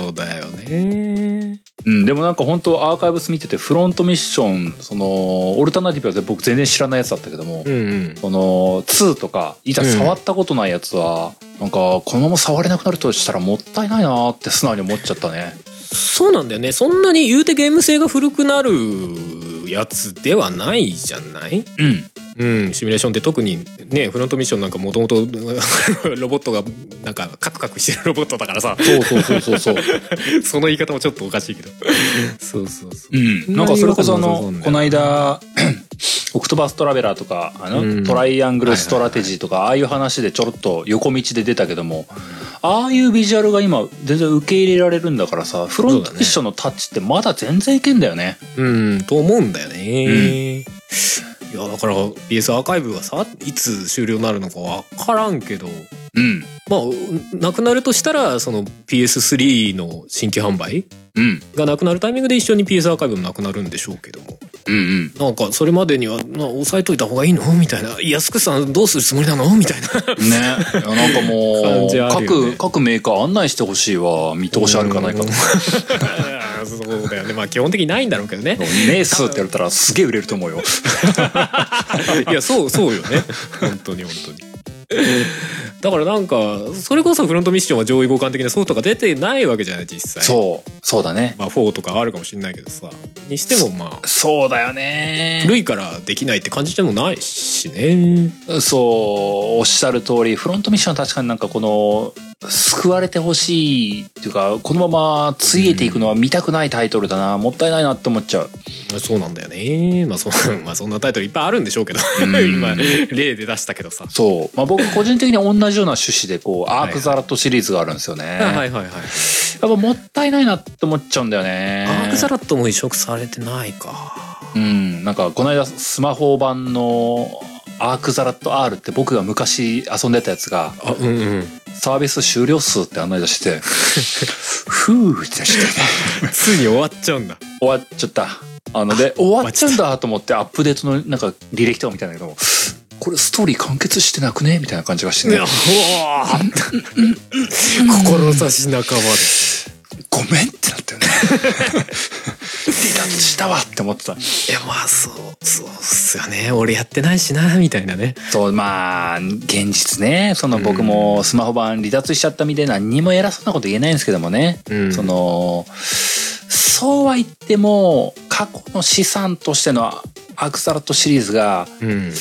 うだよね。うん、でもなんか本当アーカイブス見てて、フロントミッション、その、オルタナティブは僕全然知らないやつだったけども、うんうん。その、2とか、いざ触ったことないやつは、なんか、このまま触れなくなるとしたらもったいないなって素直に思っちゃったね。そうなんだよね。そんなに言うてゲーム性が古くなるやつではないじゃない？うん。うん、シミュレーションって特にね、フロントミッションなんかもともと ロボットがなんかカクカクしてるロボットだからさ、そうそうそうそうそう。その言い方もちょっとおかしいけど。そうそうそう。うん。なんかそれこそあのこの間、オクトバストラベラーとか、あの、うんトライアングルストラテジーとか、ああいう話でちょろっと横道で出たけども、ああいうビジュアルが今全然受け入れられるんだからさ、フロントミッションのタッチってまだ全然いけんだよね。うん、と思うんだよね。いや、だから BS アーカイブがさ、いつ終了になるのか分からんけど、うん。まあ、なくなるとしたら、その PS3 の新規販売うん。がなくなるタイミングで一緒に PS アーカイブもなくなるんでしょうけども。うんうん。なんか、それまでには、な押さえといた方がいいの？みたいな。安くさんどうするつもりなの？みたいな。ね。なんかもう、ね各、各メーカー案内してほしいわ。見通しあるかないかと。ねそうだよね。まあ、基本的にないんだろうけどね。えっすって言われたらすげえ売れると思うよ。いや、そう、そうよね。本当に本当に。だからなんか、それこそフロントミッションは上位互換的なソフトが出てないわけじゃない、実際。そう。そうだね。まあ、4とかあるかもしれないけどさ。にしてもまあ、そうだよね。古いからできないって感じでもないしね。そう、おっしゃる通り、フロントミッションは確かになんかこの、救われてほしいっていうか、このままついえていくのは見たくないタイトルだな。もったいないなって思っちゃう。そうなんだよね。まあ、そ まあ、そんなタイトルいっぱいあるんでしょうけど。ん 今、例で出したけどさ。そう。まあ僕個人的に同じような趣旨で、こう、アークザラットシリーズがあるんですよね。はいはいはい。やっぱもったいないなって思っちゃうんだよね。アークザラットも移植されてないか。うん。なんかこの間スマホ版のアークザラット R って僕が昔遊んでたやつが、あ、うんうん。サービス終了数って案内出して、ふーって出してね。ついに終わっちゃうんだ。終わっちゃった。あので、終わっちゃうんだと思ってアップデートのなんか履歴とか見たんだけど、これストーリー完結してなくねみたいな感じがしてねいや、。うわー志半ばで。ごめんってなったよね。離脱したわって思ってた。いや、まあ、そう、そうっすよね。俺やってないしな、みたいなね。そう、まあ、現実ね。その僕もスマホ版離脱しちゃった身で何にも偉そうなこと言えないんですけどもね。うんその、そうは言っても、過去の資産としてのアクサラットシリーズが、うん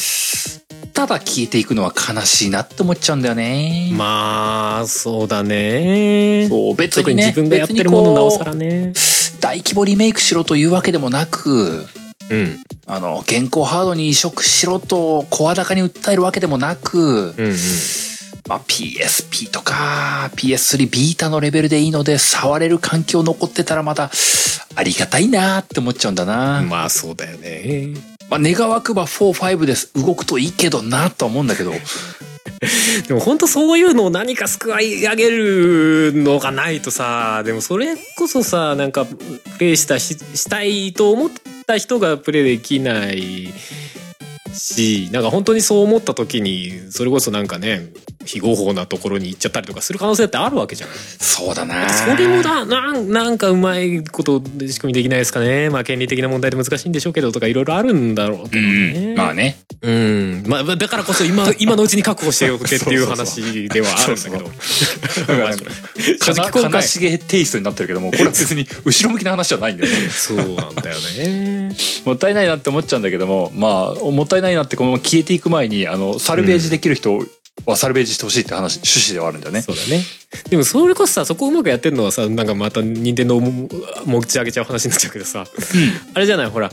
ただ消えていくのは悲しいなって思っちゃうんだよね。まあそうだね。そう、別特ににね、自分がやってるものなおさらね。大規模リメイクしろというわけでもなく、うん。あの、現行ハードに移植しろと声高に訴えるわけでもなく、うんうん。まあ、PSP とか PS3 ビータのレベルでいいので触れる環境残ってたらまたありがたいなって思っちゃうんだな。まあそうだよねまあ、願わくば4、5です動くといいけどなとは思うんだけど。でも本当そういうのを何か救い上げるのがないとさでもそれこそさなんかプレイしたししたいと思った人がプレイできないしなんか本当にそう思った時にそれこそなんかね非合法なところに行っちゃったりとかする可能性ってあるわけじゃん。そうだなそれもだなんなんかうまいこと仕組みできないですかねまあ権利的な問題で難しいんでしょうけどとかいろいろあるんだろうけうどね。ん。まあね。うん、まあだからこそ今 今のうちに確保しておけっていう話ではあるんだけど正直今悲回しげテイストになってるけども、これは別に後ろ向きな話じゃないんだよね。そうなんだよね もったいないなって思っちゃうんだけども、まあ、もったいないなってこのまま消えていく前に、あの、サルベージできる人はサルベージしてほしいって話、趣旨ではあるんだよね。そうだねでもそれこそさそこうまくやってるのはさなんかまた任天堂も持ち上げちゃう話になっちゃうけどさ、あれじゃないほら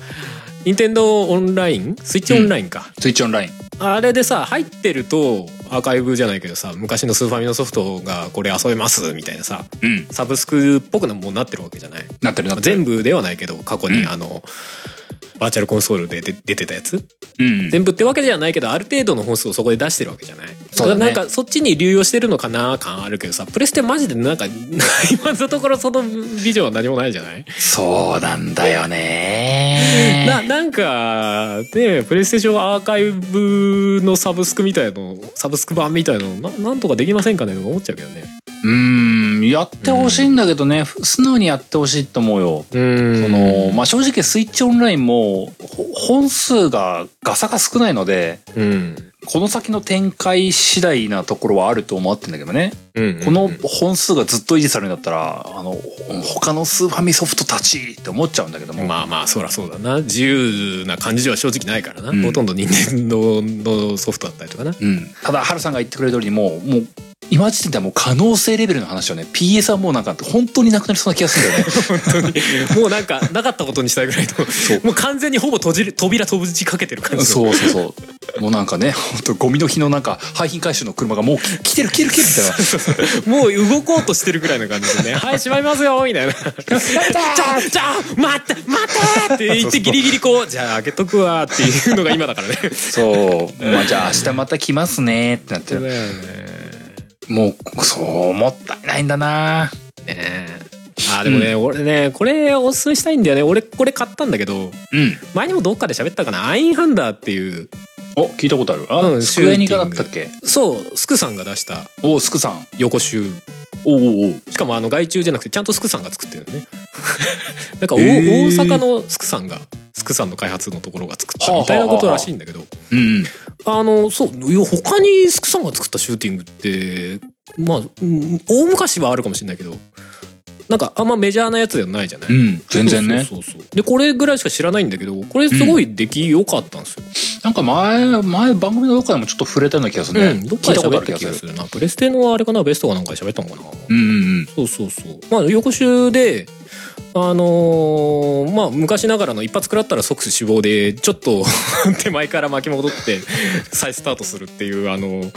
任天堂オンライン？スイッチオンラインか、スイッチオンライン。あれでさ入ってるとアーカイブじゃないけどさ昔のスーファミのソフトがこれ遊べますみたいなさうん。サブスクっぽくなもんなってるわけじゃない？なってるなってる。全部ではないけど過去にうんあの、バーチャルコンソールで出出てたやつ？うん。全部ってわけじゃないけどある程度の本数をそこで出してるわけじゃない？そうだね。なんかそっちに流用してるのかな感あるけどさプレステマジでなんか 今のところそのビジョンは何もないじゃない？そうなんだよね。ななんかねプレイステーションアーカイブのサブスクみたいのサブスク版みたいのななんとかできませんかねとか思っちゃうけどね。うん、やってほしいんだけどね、素直にやってほしいと思うよ。うんその、まあ、正直スイッチオンラインも、ほ本数がガサが少ないので、うんこの先の展開次第なところはあると思ってんだけどね。うんこの本数がずっと維持されるんだったら、あの、他のスーファミソフトたちって思っちゃうんだけども。まあまあそらそうだな自由な感じでは正直ないからな、うんほとんど任天堂のソフトだったりとかなうん。ただ、ハルさんが言ってくれた通りにもう、もう、今時点ではもう可能性レベルの話をね、PS はもうなんか本当になくなりそうな気がするんだよね。本当にもうなんかなかったことにしたいぐらいのもう完全にほぼ閉じる扉閉じかけてる感じのそうそうそう。もうなんかね、本当ゴミの日のなんか廃品回収の車がもうき来てる来てる来てるみたいな。もう動こうとしてるぐらいの感じでね「はいしまいますよ」みたいな「ちょちょ待って待って!」って言ってギリギリこう「じゃあ開けとくわ」っていうのが今だからねそう。まあじゃあ明日また来ますねってなってる。だよねもう、そう、もったいないんだな。ねあーでもね、俺ねこれおすすめしたいんだよね。俺これ買ったんだけどうん。前にもどっかで喋ったかな。アインハンダーっていう。お、聞いたことある。あ、うんスクエニカだったっけ？そうスクさんが出した。お、スクさん。横集おおおしかもあの外注じゃなくてちゃんとスクさんが作ってるのね。なんかお、へー。大阪のスクさんがスクさんの開発のところが作ったみたいなことらしいんだけど。うん。あのそういや他にスクさんが作ったシューティングってまあうん大昔はあるかもしれないけどなんかあんまメジャーなやつではないじゃない、うん、全然ね。そうそうでこれぐらいしか知らないんだけどこれすごい出来良かったんですよ、なんか前、前番組のどっかでもちょっと触れたような気がするね。うん、どっかで喋ったる気がする。なプレステのあれかな？ベストかなんかで喋ったのかな？うんうんそうそうそう。まあ横集であのーまあ昔ながらの一発食らったら即死亡でちょっと 手前から巻き戻って再スタートするっていうあの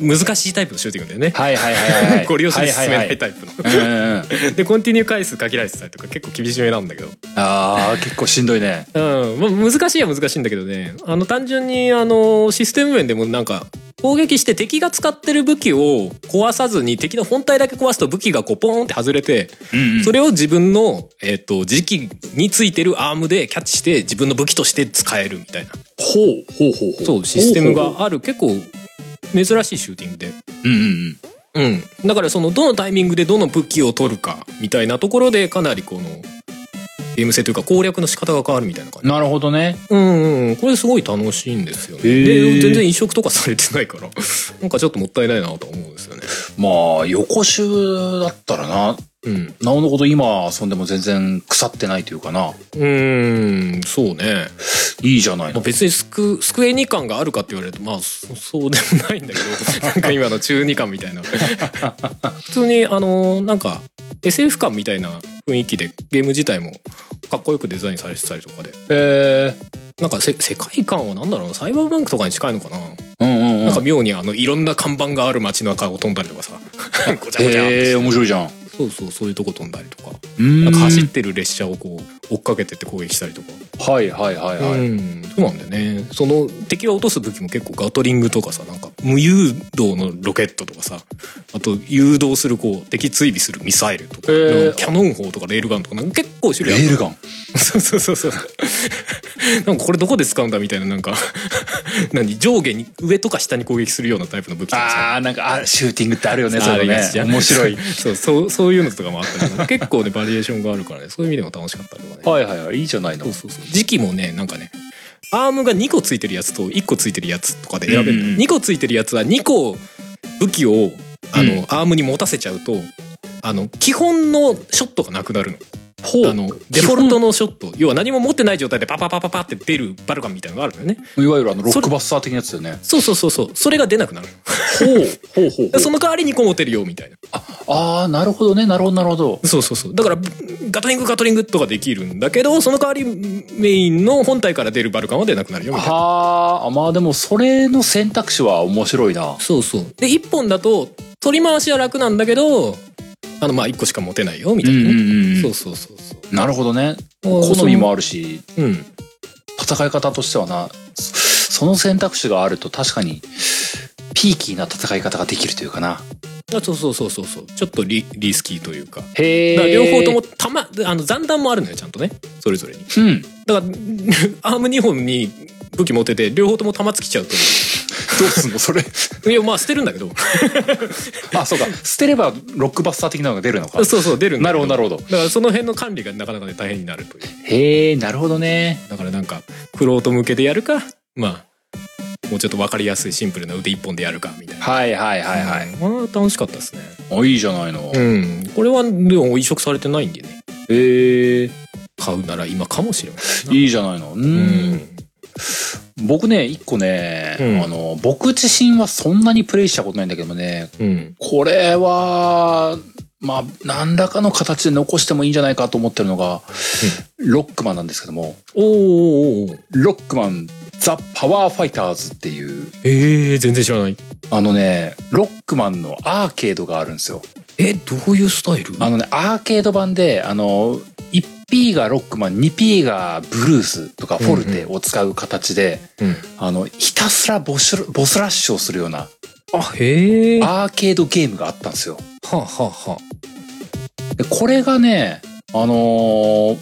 難しいタイプのシューティングだよね。はいはいはいはい。ご利用者に進めないはいタイプの。でコンティニュー回数限られてたりとか結構厳しめなんだけど、ああ、結構しんどいね。うんまあ、難しいは難しいんだけどねあの単純にあのシステム面でもなんか攻撃して敵が使ってる武器を壊さずに敵の本体だけ壊すと武器がこうポーンって外れてうんうんそれを自分の、えっと時期についてるアームでキャッチして自分の武器として使えるみたいなほうほうほうほう。そうシステムがある結構珍しいシューティングで。う。うんうんうん。うん、だからそのどのタイミングでどの武器を取るかみたいなところでかなりこのゲーム性というか攻略の仕方が変わるみたいな感じ。なるほどね。うんうん。これすごい楽しいんですよね。で全然移植とかされてないからなんかちょっともったいないなと思うんですよね。まあ、横集だったらな、うん。なおのこと今遊んでも全然腐ってないというかな。うーんそうね。いいじゃない。まあの。別にスクスクエニ感があるかって言われるとまあそそうでもないんだけど。なんか今の中二感みたいな。普通にあのなんか SF 感みたいな雰囲気でゲーム自体もかっこよくデザインされてたりとかで。えなんかせ世界観はなんだろうな。サイバーバンクとかに近いのかな、ー、うんうんうん。なんか妙にあのいろんな看板がある街の中を飛んだりとかさ。ごちゃごちゃえー、面白いじゃん。そうそうそういうとこ飛んだりとか。うん。なんか走ってる列車をこう追っかけてって攻撃したりとか。はいはいはいはい。うん、そうなんだよね。その敵が落とす武器も結構ガトリングとかさなんか無誘導のロケットとかさあと誘導するこう敵追尾するミサイルとか、へー。キャノン砲とかレールガンとかなんか結構種類ある。レールガン。そうそうそうそう。なんかこれどこで使うんだみたいななんか。何？上下に上とか下に攻撃するようなタイプの武器とかさ。あー、なんか、あ、シューティングってあるよね、そあれね。るやつじゃ。ん面白い。そうそうそういうのとかもあったりとか。結構ねバリエーションがあるからね。そういう意味でも楽しかったりとかねはいはいはい。いいじゃないのそう。そうそう時期もねなんかねアームが2個ついてるやつと1個ついてるやつとかで選べる、うんうん2個ついてるやつは2個武器をあの、アームに持たせちゃうとあの基本のショットがなくなるの。ほあのデフォルトのショット。要は何も持ってない状態でパパパパパって出るバルカンみたいなのがあるのよね。いわゆるあの、ロックバスター的なやつだよね。そうそうそうそう。それが出なくなる。ほう、ほうほう。の その代わり2個持てるよみたいな。ああ、なるほどね、なるほど、なるほど。そうそうそう。だからガトリングガトリングとかできるんだけどその代わりメインの本体から出るバルカンは出なくなるよみたいな。はあ、まあでも、それの選択肢は面白いな。そうそう。で、一本だと、取り回しは楽なんだけど、あの、まあ、一個しか持てないよ、みたいなね。んそうそうそうそう。なるほどね。好好みもあるし、うん。戦い方としてはな、そその選択肢があると確かに、ピーキーな戦い方ができるというかな。あそうそうそうそうそう。ちょっとリリスキーというか。へ両方ともも。たま、あの、残弾もあるのよ、ちゃんとね。それぞれに。うん。だから、アーム2本に武器持ってて、両方とも弾尽きちゃうと。どうすんのそれ？いや、まあ、捨てるんだけど。あ、そうか。捨てればロックバスター的なのが出るのか。そうそう、出るなるほど、なるほど。だから、その辺の管理がなかなかね、大変になるという。へえ、なるほどね。だからなんか、クロート向けでやるか、まあ、もうちょっと分かりやすいシンプルな腕一本でやるか、みたいな。はいはいはいはい。うんまあ楽しかったですね。あ、いいじゃないの。うん。これはでも移植されてないんでね。へえ、買うなら今かもしれませんな。いいじゃないの。う。うんん。僕ね、一個ね、うんあの、僕自身はそんなにプレイしたことないんだけどもね、うん。これは、まあ、何らかの形で残してもいいんじゃないかと思ってるのが、ロックマンなんですけども、おーおーおーロックマンザ・パワーファイターズっていう、ええ全然知らない。あのね、ロックマンのアーケードがあるんですよ。え、どういうスタイル？あのね、アーケード版で、あの、1P がロックマン、2P がブルースとかフォルテを使う形で、うん。あの、ひたすらボシュボスラッシュをするようなあ、へえ。はアーケードゲームがあったんですよ。あ、はあはでこれがね、あのー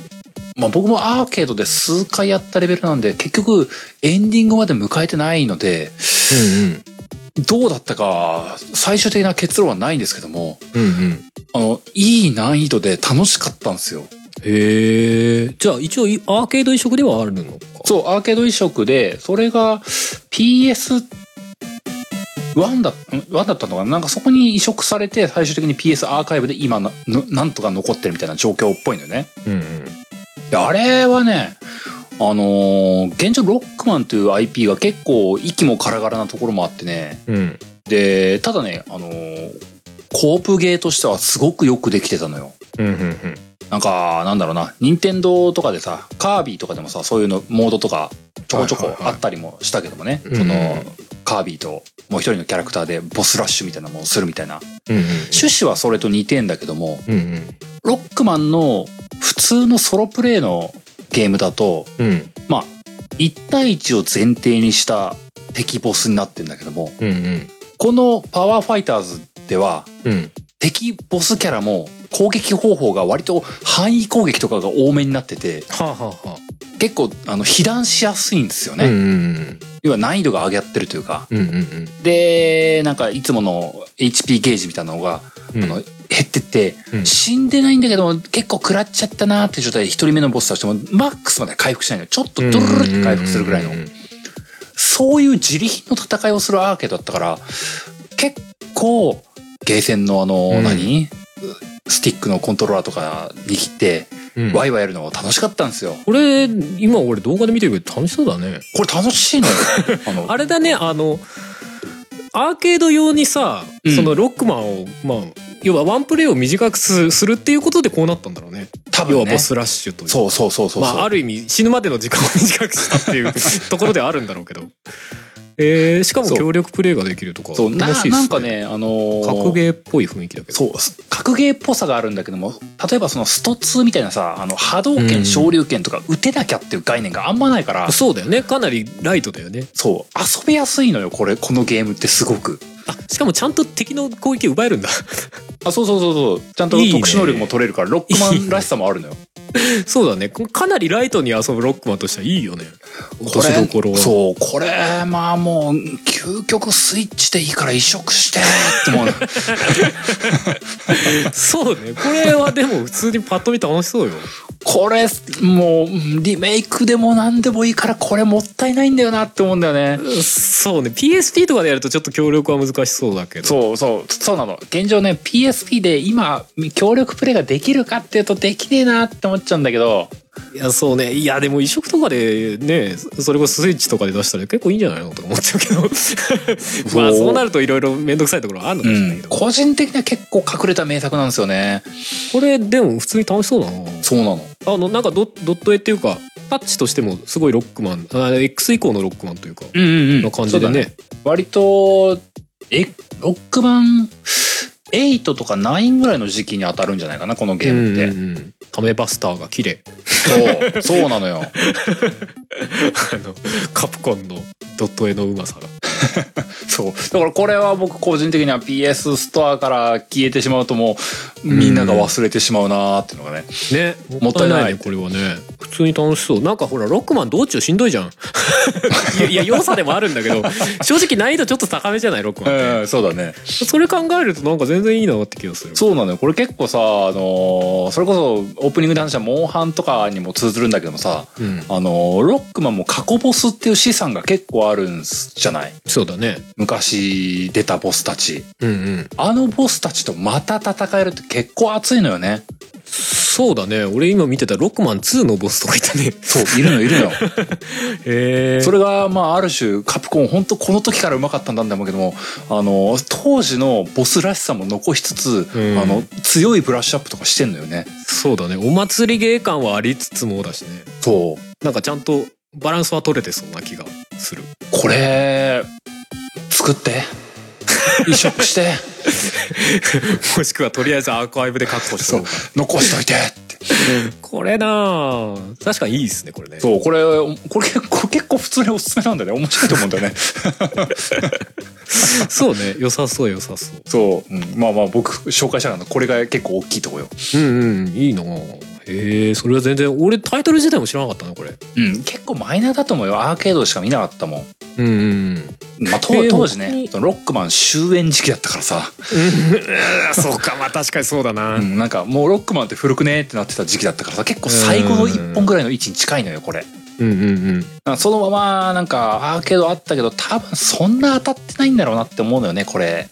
まあ、僕もアーケードで数回やったレベルなんで、結局エンディングまで迎えてないので、うんどうだったか、最終的な結論はないんですけども、うん。うんうん。あの、いい難易度で楽しかったんですよ。へえ。じゃあ一応いアーケード移植ではあるのか。そう、アーケード移植で、それが PS1 だ、ん？1だったのかな？なんかそこに移植されて最終的に PS アーカイブで今な、のなんとか残ってるみたいな状況っぽいのよね。うんうん。あれはね、あのー現状ロックマンという IP が結構息もカラガラなところもあってね。うん。で、ただね、あのーコープゲーとしてはすごくよくできてたのよ。うんうんうん。なんか、なんだろうな、任天堂とかでさ、カービィとかでもさ、そういうの、モードとか、ちょこちょこあったりもしたけどもね、うんその、カービィともう一人のキャラクターでボスラッシュみたいなものをするみたいな。趣旨はそれと似てんだけども。ロックマンの普通のソロプレイのゲームだと、うん。まあ、1対1を前提にした敵ボスになってんだけども。このパワーファイターズでは、うん。敵ボスキャラも攻撃方法が割と範囲攻撃とかが多めになってて、はあはあはあ。結構あの被弾しやすいんですよね。うんうん要は難易度が上がってるというか。うん。うんうんで、なんかいつもの HP ゲージみたいなのが、うん。あの減ってって、うん死んでないんだけど結構食らっちゃったなーって状態で一人目のボスとしてもマックスまで回復しないのよ。ちょっとドゥルルルって回復するぐらいの。そういう自利品の戦いをするアーケードだったから、結構、ゲーセンのあの、うん何？スティックのコントローラーとか握って、うんワイワイやるの楽しかったんですよ。これ今俺動画で見てるけど楽しそうだねこれ楽しいのよ。あのあれだねあのアーケード用にさ、うんそのロックマンをまあ要はワンプレイを短くすするっていうことでこうなったんだろうね多分ね要はボ。スラッシュというそうそうそうそうそう。まあある意味死ぬまでの時間を短くしたっていう ところではあるんだろうけどえー、しかも協力プレイができるとかそう。な楽しいね。なんかね、あのー格ゲーっぽい雰囲気だけど。そう、格ゲーっぽさがあるんだけども、例えばそのスト2みたいなさ、あの波動拳、うん昇竜拳とか打てなきゃっていう概念があんまないから、そうだよね。かなりライトだよね。そう、遊びやすいのよ、これ、このゲームってすごく。あしかもちゃんと敵の攻撃奪えるんだ。あ、そうそうそうそう。ちゃんと 特殊能力も取れるから、ロックマンらしさもあるのよ。そうだね。かなりライトに遊ぶロックマンとしてはいいよね。ころ。はそう、これ、まあもう、究極スイッチでいいから移植してって思うの。そうね。これはでも普通にパッと見楽しそうよこれ、もう、リメイクでも何でもいいから、これもったいないんだよなって思うんだよね。そうね PSP とかでやるとちょっと協力は難しそうだけどそうそう、そうなの。現状ね、PSP で今、協力プレイができるかっていうとできねえなって思っちゃうんだけど、いやそうね。いやでも移植とかでねそれこそスイッチとかで出したら結構いいんじゃないのとか思っちゃうけど。まあそう。なるといろいろ面倒くさいところはあるのかうんもしれないけど、個人的には結構隠れた名作なんですよね。これでも普通に楽しそうだなそうなの。あのなんかドドット絵っていうかタッチとしてもすごいロックマンあ X 以降のロックマンというかうんうんな感じでそうだね。割と、え、ロックマン8とか9ぐらいの時期に当たるんじゃないかな、このゲームって。うんうんうんタメバスターが綺麗そう、そうなのよ。あのカプコンのドット絵のうまさが そう。だからこれは僕個人的には PS ストアから消えてしまうともうみんなが忘れてしまうなーっていうのがね。ね。もったいないね。これはね。普通に楽しそう。なんかほらロックマン道中しんどいじゃん。いやいや良さでもあるんだけど正直難易度ちょっと高めじゃないロックマンって、うん、そうだね。それ考えるとなんか全然いいなって気がする。そうなのよ。これ結構さ、あのーそれこそオープニングで話したモンハンとかにも通ずるんだけどもさ、うん。あのーロックマンも過去ボスっていう資産が結構あるんじゃない？そうだね昔出たボスたち。うんうんあのボスたちとまた戦えるって結構熱いのよね。そうだね俺今見てたロックマン2のボスとかいたねそう、いるのいるの。へえそれが、まあ、ある種、カプコン、本当この時からうまかったんだと思うけども、あの、当時のボスらしさも残しつつ、うんあの、強いブラッシュアップとかしてんのよね。そうだねお祭り芸感はありつつもだしねそう。なんかちゃんとバランスは取れてそうな気がするこれ、作って。移植して。もしくはとりあえずアーカイブで確保して残しといてって。これなあ確かにいいですねこれねそう、これ、これ結構、結構普通におすすめなんだよね。面白いと思うんだよね。そうね良さそう良さそうそう。うんまあまあ、僕、紹介したのはこれが結構大きいとこよ。うんうんいいなあへえそれは全然俺タイトル自体も知らなかったなこれうん、結構マイナーだと思うよ。アーケードしか見なかったもん。うんうんまあ、当時ね、そのロックマン終焉時期だったからさ。う んそうかまあ確かにそうだな、うん、なんかもうロックマンって古くねってなってた時期だったからさ結構最後の一本ぐらいの位置に近いのよこれ。うんうんうん。そのままなんかアーケードあったけど多分そんな当たってないんだろうなって思うのよねこれ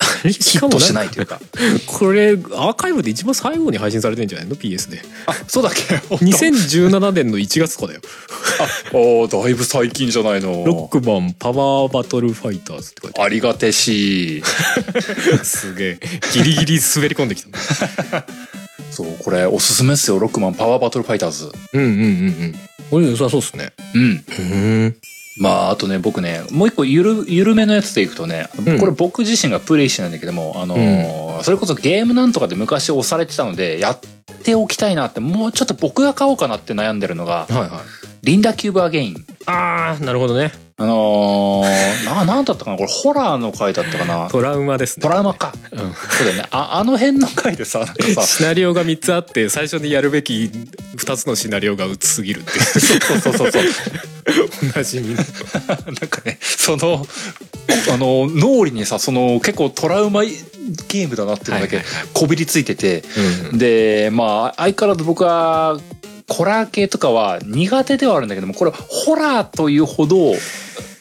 ヒットしなないというか。これアーカイブで一番最後に配信されてんじゃないの？PS で。あそうだっけ？2017年の1月とかだよ。あおーだいぶ最近じゃないの。ロックマンパワーバトルファイターズって書いてあありがてし。るすげえ。ギリギリ滑り込んできた。そうこれおすすめっすよ。ロックマンパワーバトルファイターズ。うんうんうんうん。これ良さそうっすね。うん。うんまああとね僕ねもう一個ゆる緩めのやつでいくとね、うん。これ僕自身がプレイしてないんだけどもあのーそれこそゲームなんとかで昔押されてたのでやっておきたいなってもうちょっと僕が買おうかなって悩んでるのがはいはい。リンダキューブアゲイン。ああなるほどねあのー、ななんだったかな？これホラーの回だったかな？トラウマですね。トラウマか。うん。そうだよね。ああの辺の回でさなんかさシナリオが3つあって最初にやるべき2つのシナリオが薄すぎるっていう。そうそうそうそうおな じみ。の なんかねそのあの脳裏にさその結構トラウマゲームだなっていうのだけこびりついてて、うん。でまあ相変わらず僕はホラー系とかは苦手ではあるんだけどもこれホラーというほど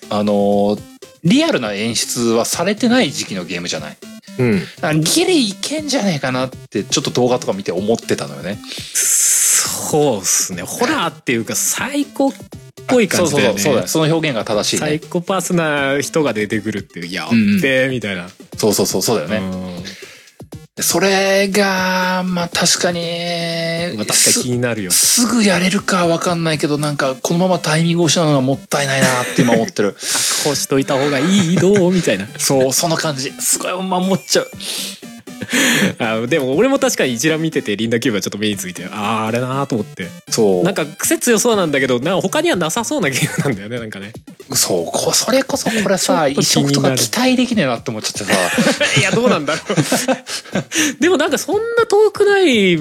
あのリアルな演出はされてない時期のゲームじゃない。うんギリいけんじゃねえかなってちょっと動画とか見て思ってたのよね。そうっすねホラーっていうかサイコっぽい感じだよねそうそうそうその表現が正しいサイね。コパスな人が出てくるっていうやっべーみたいな、そうそうそうそうだよね。うんそれが、まあ確かに、まあ、確かに気になるよすすぐやれるかわかんないけど、なんかこのままタイミングを失うのがもったいないなって今思ってる。こうしといた方がいいどう？みたいなそう、その感じ。すごい守っちゃう。あでも俺も確かに一覧見ててリンダキューブはちょっと目についてあああれなーと思ってそう。なんか癖強そうなんだけどな他にはなさそうなゲームなんだよねなんかねそう、こそれこそこれさ、移植とか期待できねえなって思っちゃってさ。いやどうなんだろうでもなんかそんな遠くない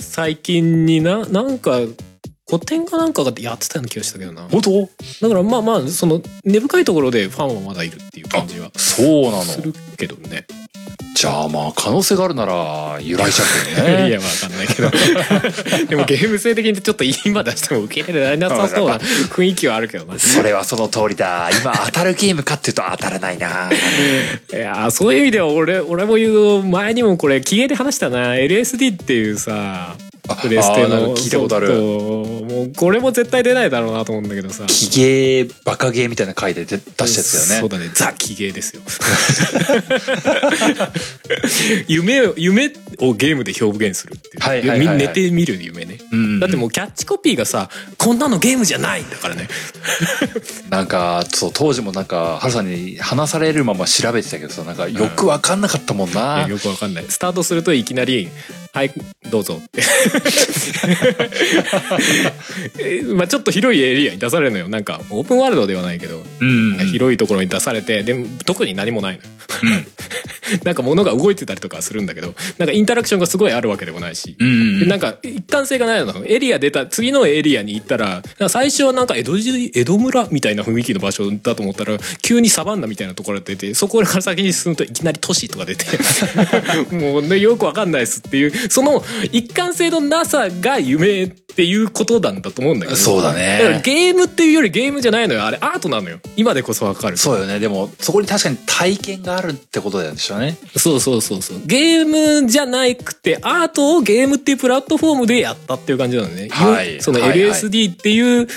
最近にななんか古典かなんかがやってたような気がしたけどな本当？だからまあまあその根深いところでファンはまだいるっていう感じはそうなの？するけどねじゃあまあ可能性があるなら、由来尺いね。やわかんないけど でもゲーム性的にちょっと今出しても受け入れられなさそうな雰囲気はあるけどなそれはその通りだ。今当たるゲームかっていうと当たらないな。いやーそういう意味では俺俺も言う前にもこれ気鋭で話したな LSD っていうさプレステのか聞いたことある。もうこれも絶対出ないだろうなと思うんだけどさ。奇芸、バカゲーみたいな回で出出したやつだよね。そうだね。ザ・奇芸ですよ。夢を夢をゲームで表現するっていう、はいはいはいはい。み寝てみる夢ね、うんだってもうキャッチコピーがさこんなのゲームじゃないんだからね。なんか、そう、当時もなんか、ハルさんに話されるまま調べてたけどさ、なんかよくわかんなかったもんいなや。よくわかんない。スタートするといきなり「はいどうぞ」ってえまあちょっと広いエリアに出されるのよ。なんかオープンワールドではないけど、うん。広いところに出されてでも特に何もないのよ。なんか物が動いてたりとかするんだけどなんかインタラクションがすごいあるわけでもないし、うんでなんか一貫性がないのエリア出た次のエリアに行ったら最初はなんか江戸時江戸村みたいな雰囲気の場所だと思ったら急にサバンナみたいなところが出てそこから先に進むといきなり都市とか出て。もうねよくわかんないですっていうその一貫性のなさが夢っていうことなんだと思うんだけど。そうだね。からゲームっていうよりゲームじゃないのよ。あれアートなのよ。今でこそわかる。そうよね。でも、そこに確かに体験があるってことなんでしょうね。そうそうそうそう。ゲームじゃなくてアートをゲームっていうプラットフォームでやったっていう感じなのね、はい。そのはいはい。LSD っていう、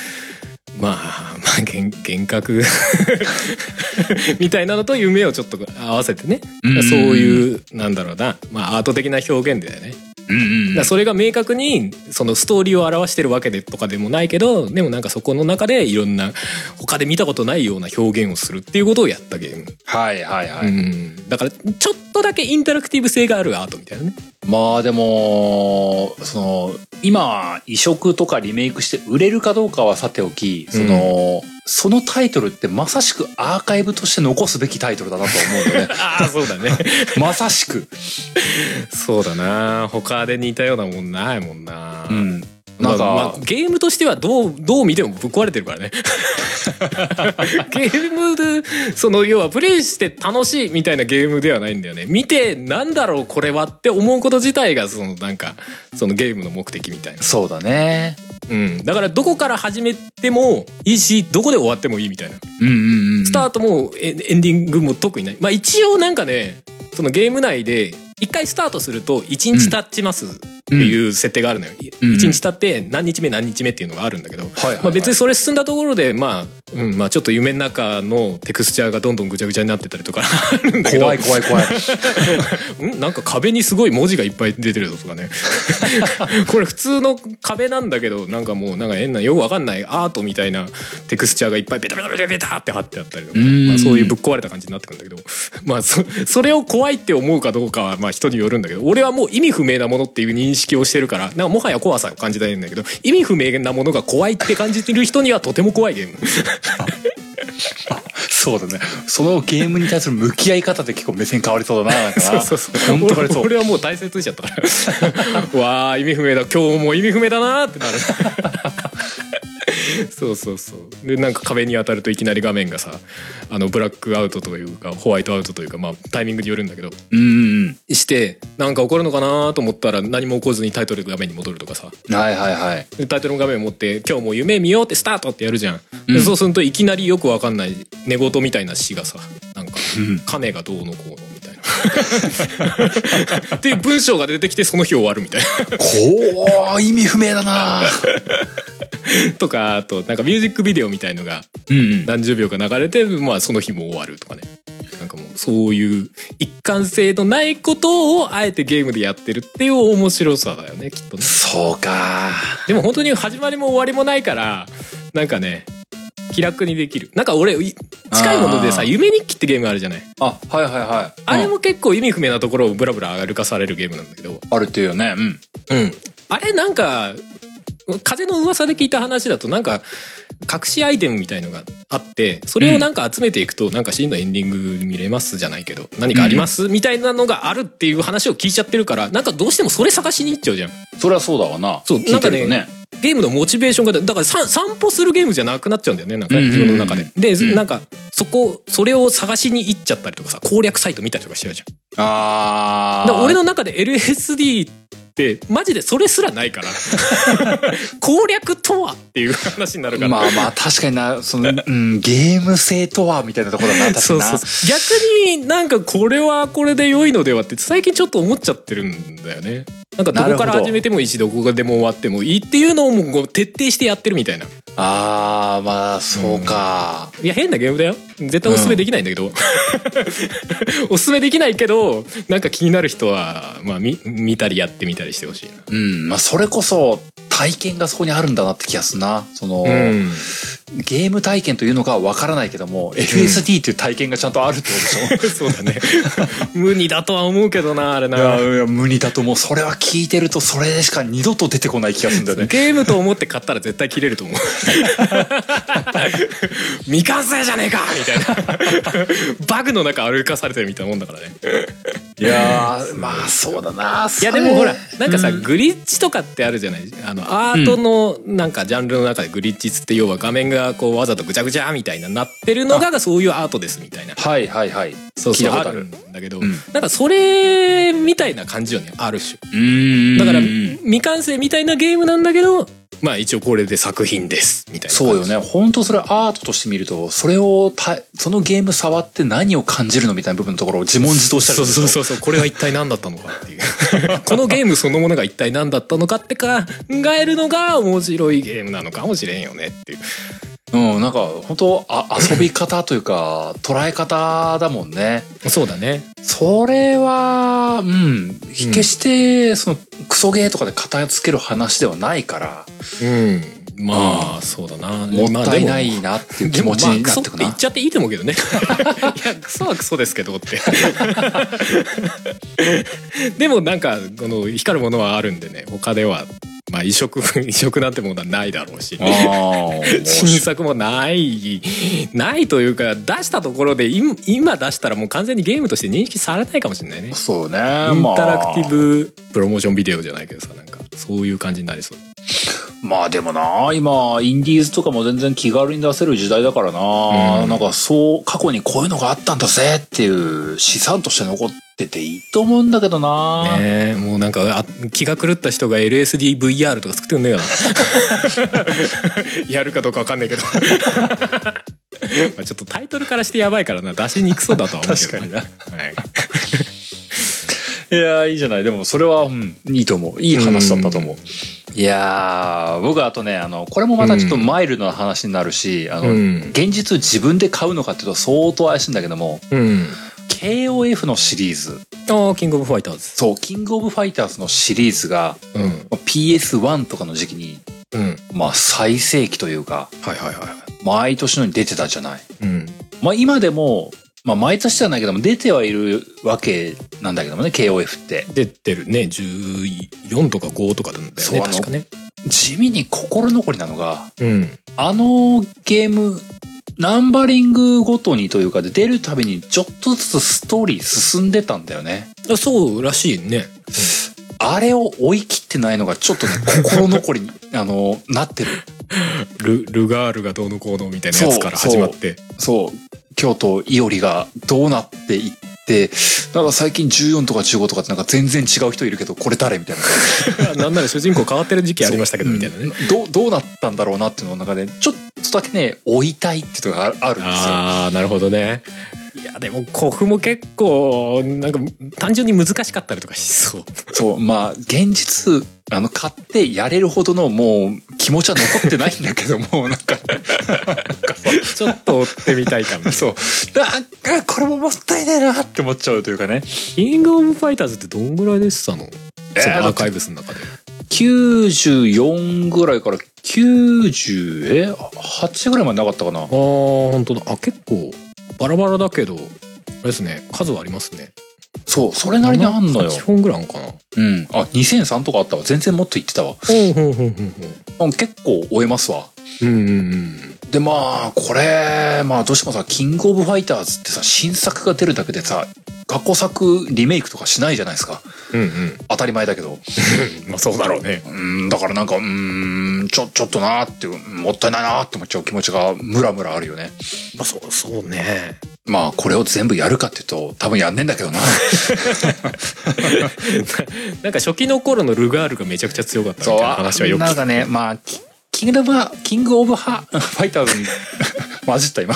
まあまあ幻幻覚。みたいなのと夢をちょっと合わせてね、うん。そういうなんだろうな、まあ、アート的な表現だよね。うんうん。それが明確にそのストーリーを表してるわけでとかでもないけどでもなんかそこの中でいろんな他で見たことないような表現をするっていうことをやったゲーム、はいはいはい。うん、だからちょっとだけインタラクティブ性があるアートみたいなねまあでも、その、今、移植とかリメイクして売れるかどうかはさておき、その、そのタイトルってまさしくアーカイブとして残すべきタイトルだなと思うんだよね。ああそうだね まさしく。そうだな他で似たようなもんないもんなうん。なんか、まあまあゲームとしてはどうどう見てもぶっ壊れてるからね ゲームでその要はプレイして楽しいみたいなゲームではないんだよね見てなんだろうこれはって思うこと自体がそのなんかそのゲームの目的みたいな、そうだね。うん、だからどこから始めてもいいしどこで終わってもいいみたいなうんうんうん。スタートもエエンディングも特にない。まあ一応なんかね、そのゲーム内で、一回スタートすると1日経ちますっていう設定があるのよ。うん。1日経って何日目何日目っていうのがあるんだけど、まあ別にそれ進んだところで、まあ、うん、まあちょっと夢の中のテクスチャーがどんどんぐちゃぐちゃになってたりとかあるんだけど、怖い怖い怖い。んなんか壁にすごい文字がいっぱい出てるぞとかね。これ普通の壁なんだけどなんかもうなんか変なよくわかんないアートみたいなテクスチャーがいっぱいベタベタベタベタって貼ってあったりとか、ん。まあ、そういうぶっ壊れた感じになってくるんだけど。まあそ それを怖いって思うかどうかはまあ人によるんだけど。俺はもう意味不明なものっていう認識をしてるからなんかもはや怖さを感じたいんだけど意味不明なものが怖いって感じてる人にはとても怖いゲーム。そうだね。そのゲームに対する向き合い方で結構目線変わりそうだな。そうそうそう本当変わりそう。俺俺はもう大切にしちゃったから わあ意味不明だ今日も意味不明だなーってなる そうそうそう。でなんか壁に当たるといきなり画面がさあのブラックアウトというかホワイトアウトというかまあタイミングによるんだけど。うんうんして。なんか起こるのかなと思ったら何も起こずにタイトル画面に戻るとかさ。うん。はいはいはい。でタイトルの画面を持って「今日も夢見よう」ってスタートってやるじゃん、でうん。そうするといきなりよくわかんない寝言みたいな詩がさなんかうん「亀がどうのこうの」っていう文章が出てきてその日終わるみたいこう意味不明だな。な とかあとなんかミュージックビデオみたいのが何十秒か流れて、まあ、その日も終わるとかね。なんかもうそういう一貫性のないことをあえてゲームでやってるっていう面白さだよねきっとね。そうか。でも本当に始まりも終わりもないからなんかね気楽にできる。なんか俺い近いものでさ夢日記ってゲームあるじゃない？あはいはいはい。あれうんも結構意味不明なところをブラブラ歩かされるゲームなんだけど。あるっていうよね。うん。うん。あれなんか風の噂で聞いた話だとなんか隠しアイテムみたいのがあってそれをなんか集めていくとなんか真のエンディング見れますじゃないけど何かあります、みたいなのがあるっていう話を聞いちゃってるからなんかどうしてもそれ探しに行っちゃうじゃん。そりゃそうだわな。そう聞いてるとなんねゲームのモチベーションがだからさ散歩するゲームじゃなくなっちゃうんだよね。なんか自分の中で。で、うん。なんかそこそれを探しに行っちゃったりとかさ攻略サイト見たりとかしちゃうじゃん。ああだ俺の中で LSD ってマジでそれすらないから。攻略とはっていう話になるから。まあまあ確かにな。その、うん、ゲーム性とはみたいなところだな確かにな。そうそうそう。逆になんかこれはこれで良いのではって最近ちょっと思っちゃってるんだよねなんかどこから始めてもいいしどこでも終わってもいいっていうのをもう徹底してやってるみたいな。ああまあそうか、いや変なゲームだよ。絶対おすすめできないんだけど、おすすめできないけどなんか気になる人は、まあ、見見たりやってみたりしてほしいうん。まあそれこそ体験がそこにあるんだなって気がするな。その、なうん。ゲーム体験というのかわからないけども、LSD っていう体験がちゃんとあるってことでしょ？そうだね。無二だとは思うけどなあれいやないや無理だと思うそれは聞いてるとそれでしか二度と出てこない気がするんだよね。ゲームと思って買ったら絶対切れると思う。未完成じゃねえかみたいな。バグの中歩かされてるみたいなもんだからね。いやーまあそうだないやでもほらなんかさ、うん。グリッチとかってあるじゃない？あのアートのなんかジャンルの中でグリッチって要は画面がこうわざとぐちゃぐちゃみたいななってるのがそういうアートですみたいな。はいはいはい。そうそうある。んだけど、うん。なんかそれみたいな感じよねある種。うんだからうん。未完成みたいなゲームなんだけどまあ一応これで作品ですみたいなそうよね。本当それアートとして見るとそれをたそのゲーム触って何を感じるのみたいな部分のところを自問自答したりそうそうそうそうこれは一体何だったのかっていう。このゲームそのものが一体何だったのかって考えるのが面白いゲームなのかもしれんよねっていううんなんか本当あ遊び方というか捉え方だもんね。そうだね。それはうん。決してそのクソゲーとかで片付ける話ではないからうん。まあそうだな。もったいないまあなっていう気持ちになってくな。言っちゃっていいと思うけどね。いやクソはクソですけどって。でもなんかこの光るものはあるんでね他ではまあ移植移植なんてものはないだろうし。新作もないないというか出したところで今今出したらもう完全にゲームとして認識されないかもしれないね。そうねインタラクティブプロモーションビデオじゃないけどさなんかそういう感じになりそうまあまあでもな今インディーズとかも全然気軽に出せる時代だからな、うん。なんかそう過去にこういうのがあったんだぜっていう資産として残ってていいと思うんだけどな、ねえもうなんかあ気が狂った人が LSDVR とか作ってくんねえよ。な やるかどうかわかんないけど。まあちょっとタイトルからしてやばいからな。出しにくそうだとは思うけど、確かにな。はいいやーいいじゃない。でもそれは、うん、いいと思う。いい話だったと思う、いやー僕はあとねあのこれもまたちょっとマイルドな話になるし、あのうん。現実自分で買うのかっていうと相当怪しいんだけどもうん、KOF のシリーズ。ああキングオブファイターズ。そうキングオブファイターズのシリーズがうん。まあ PS1 とかの時期にうん。まあ最盛期というかはいはいはいはい。毎年のように出てたじゃない。うん。まあ今でもまあ毎年じゃないけども出てはいるわけなんだけどもね KOF って。出てるね。14とか5とかなんだよね確かね。地味に心残りなのがうん。あのゲームナンバリングごとにというかで出るたびにちょっとずつストーリー進んでたんだよね。あそうらしいね。あれを追い切ってないのがちょっとね心残りに あのなってる。ルルガールがどうのこうのみたいなやつから始まって。そう京都いおりがどうなっていってなんか最近14とか15とかってなんか全然違う人いるけどこれ誰みたいな。なんなら主人公変わってる時期ありましたけどみたいなね。うんどうどうなったんだろうなっていうのの中でちょっとだけね追いたいっていうのがああるんですよ。ああなるほどねいやあでも古墳も結構なんか単純に難しかったりとかしそう。そう、まあ、現実、あの、買ってやれるほどのもう気持ちは残ってないんだけども、なんか、ちょっと追ってみたいかもそう、なんかこれももったいないなって思っちゃうというかね。キングオブファイターズってどんぐらいでしたの、えーそのアーカイブスの中で。94ぐらいから90、え ?8 ぐらいまでなかったかな。ああ本当だ。あ結構バラバラだけどあれですね数はありますねそう、それなりにあんのよ8。本ぐらいかなうん。あ、2003とかあったわ。全然もっと言ってたわ。ほうん結構終えますわ。ううんうんうんで、まあ、これ、まあ、どうしてもさ、キングオブファイターズってさ、新作が出るだけでさ、過去作リメイクとかしないじゃないですか。うんうん当たり前だけど。まあそうだろうねうん、だからなんか、うーん、ちょ、ちょっとなーって、もったいないなーって思っちゃう気持ちがムラムラあるよね。まあそうそうねまあ、これを全部やるかっていうと、多分やんねえんだけどな。なんか初期の頃のルガールがめちゃくちゃ強かったみたいな話はよく聞くなんかね、まあ、キキングオブ、キングオブハ、ファイターズに。混じった今。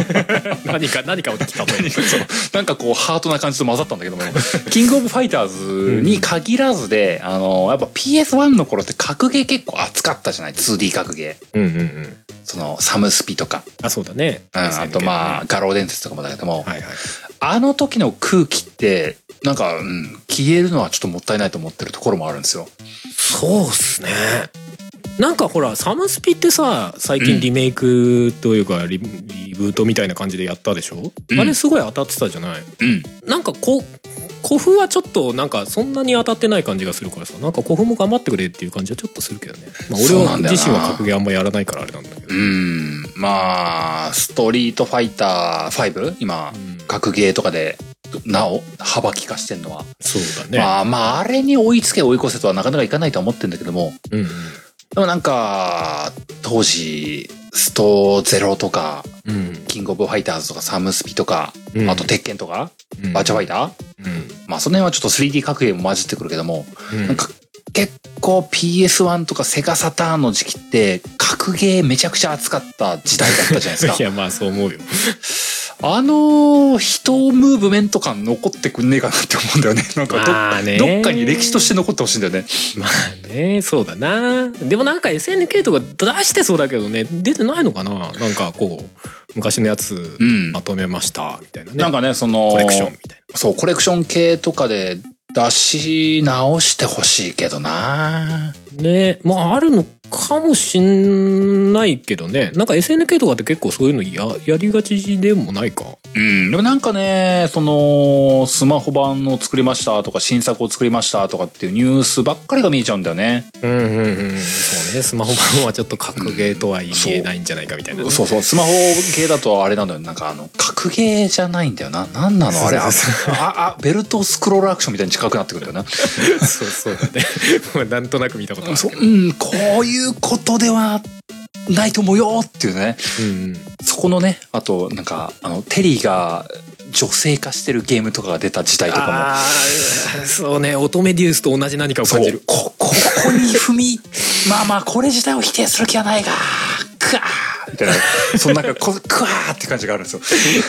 何か何かを聞いそう。なんかこうハートな感じと混ざったんだけども。キングオブファイターズに限らずで、あのやっぱ PS1 の頃って格ゲー結構熱かったじゃない？2D 格ゲー。うんうんうん。そのサムスピとか、あそうだね。うん、あとまあ画廊伝説とかもだけども、はいはい。あの時の空気ってなんか、うん、消えるのはちょっともったいないと思ってるところもあるんですよ。そうっすねなんかほらサムスピってさ最近リメイクというかリ,、リブートみたいな感じでやったでしょ、うん。あれすごい当たってたじゃない？うん。なんかこ古墳はちょっとなんかそんなに当たってない感じがするからさ。なんか古墳も頑張ってくれっていう感じはちょっとするけどね、まあ、俺は自身は格ゲーあんまやらないからあれなんだけど、うん。まあストリートファイター5今、うん。格ゲーとかでなお幅利かしてんのは。そうだね、まあまああれに追いつけ追い越せとはなかなかいかないとは思ってんだけども。うんうんでもなんか当時ストゼロとかうん。キングオブファイターズとかサムスピとか、うん。あと鉄拳とか、うん。バーチャファイター？うん。まあその辺はちょっと 3D 格ゲーも混じってくるけども、うん。なんか結構 PS1 とかセガサターンの時期って格ゲーめちゃくちゃ熱かった時代だったじゃないですか。いやまあそう思うよあの人ムーブメント感残ってくんねえかなって思うんだよね。なんかど,、まあね。どっかに歴史として残ってほしいんだよね。まあねそうだな。でもなんか SNK とか出してそうだけどね出てないのかな？なんかこう昔のやつうんまとめましたみたいなね、なんかねそのコレクションみたいそうコレクション系とかで出し直してほしいけどなな。ねまああるのかもしんないけどね。なんか SNK とかって結構そういうのややりがちでもないか。うん。でもなんかねそのスマホ版を作りましたとか新作を作りましたとかっていうニュースばっかりが見えちゃうんだよね。うんうんうん。そうね。スマホ版はちょっと格ゲーとは言えないんじゃないかみたいなね、そうそう。スマホ系だとあれなんだよ。なんかあの格ゲーじゃないんだよな。なんなの？あれあああベルトスクロールアクションみたいに近くなってくるんだよな。そうそう。だねなんとなく見たことあるそううん。こういうことではないと思うよっていうね。うんうん。そこのねあとなんかあのテリーが女性化してるゲームとかが出た時代とかあーそうね。乙女デュースと同じ何かを感じる。う。こ ここに踏みまあまあこれ自体を否定する気はないがクワーみたいなそのなんかこ クワーって感じがあるんですよ。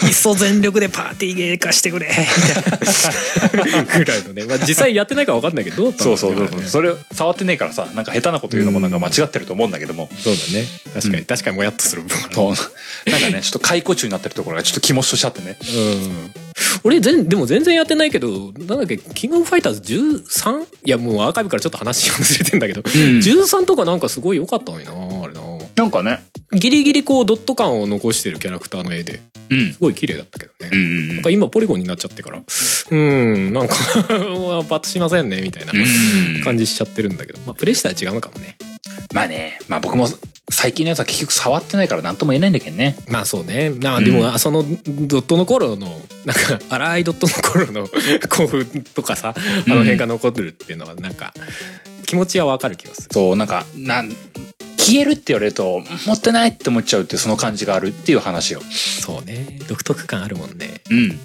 いっそ全力でパーティーゲー化してくれ。みたいな。ぐらいのね、まあ、実際やってないか分かんないけどどうだったそうのそうそうそうそれ触ってねえからさなんか下手なこと言うのもなんか間違ってると思うんだけども、そうだね。確かに、うん確かにもやっとする部分あるそう。なんかねちょっと解雇中になってるところがちょっと気持ちとしちゃってね。うん。俺全でも全然やってないけどなんだっけキングオブファイターズ 13? いやもうアーカイブからちょっと話忘れてんだけど、13とかなんかすごい良かったのになあれななんかね。ギリギリこうドット感を残してるキャラクターの絵で。すうん。ごい綺麗だったけどね、うんうんなんか今ポリゴンになっちゃってから。うん。なんか パッとしませんねみたいなうん感じしちゃってるんだけど、まあ、プレイしたら違うのかもね。まあね。まあ僕も最近のやつは結局触ってないから何とも言えないんだけどね。まあそうね。まあでも、うん。そのドットの頃のなんか 荒いドットの頃の 興奮とかさあの辺が残ってるっていうのはなんか気持ちはわかる気がする。そうなんかなん消えるって言われるともったいないって思っちゃうっていうその感じがあるっていう話よ。そうね。独特感あるもんね。うん。うん。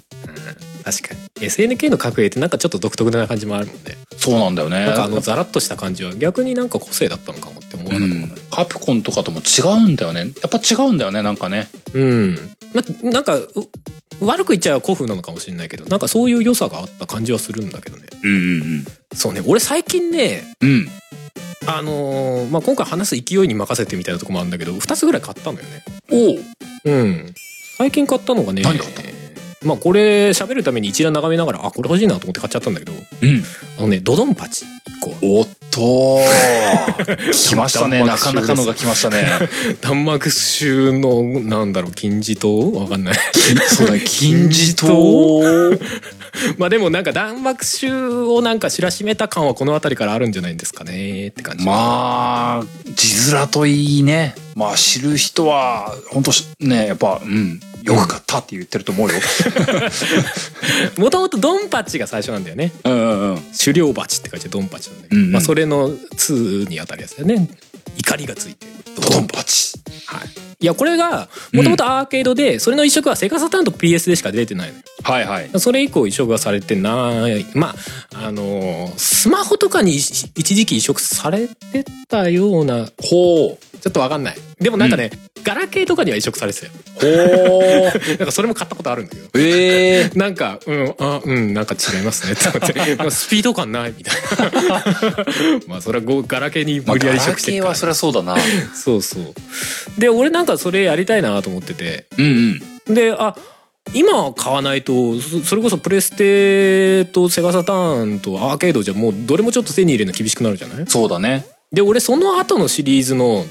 確かに。SNK の格ゲーってなんかちょっと独特な感じもあるもんね。そうなんだよね。なんかあのザラッとした感じは逆になんか個性だったのかもって思わうなかったん、カプコンとかとも違うんだよね。やっぱ違うんだよねなんかね。うん。ま、なんか、う悪く言っちゃ古風なのかもしれないけどなんかそういう良さがあった感じはするんだけどね。うんうん。そうね。俺最近ねうん。うん。あのーまあ、今回話す勢いに任せてみたいなとこもあるんだけど2つぐらい買ったのよね。おう。うん。最近買ったのがね何買ったの？まあこれ喋るために一覧眺めながらあこれ欲しいなと思って買っちゃったんだけどうん。あのねドドンパチ。1個おっとー。来ましたね。なかなかのが来ましたね。弾幕集のなんだろう金字塔？わかんない。そうだね。金字塔？まあでもなんか弾幕集をなんか知らしめた感はこの辺りからあるんじゃないんですかねって感じまあ、字面といいね。まあ、知る人は、本当ね、やっぱ、うん、よく買ったって言ってると思うよ。もともとドンパチが最初なんだよねうんうんうん。狩猟鉢って書いてドンパチなんだけど、うんうんまあそれの2にあたるやつだよね怒りがついてドドンパチ。はいいやこれがもともとアーケードで、それの移植はセガサターンと PS でしか出てないのよはいはい。それ以降移植はされてないまああのースマホとかに一一時期移植されてたようなほう。ちょっとわかんないでもなんかね、ガラケーとかには移植されてたよほう。なんかそれも買ったことあるんだけどええなんか、うん、あ、うん、なんか違いますね。って思って、まあスピード感ないみたいな。まあ、それはごガラケーにまあ、無理やり移ガラ植してるからケーはそりゃそうだな。そうそう。で、俺なんかそれやりたいなと思ってて。うんうん。で、あ、今買わないとそそれこそプレステとセガサターンとアーケードじゃもうどれもちょっと手に入れるの厳しくなるじゃない？そうだね。で俺その後のシリーズの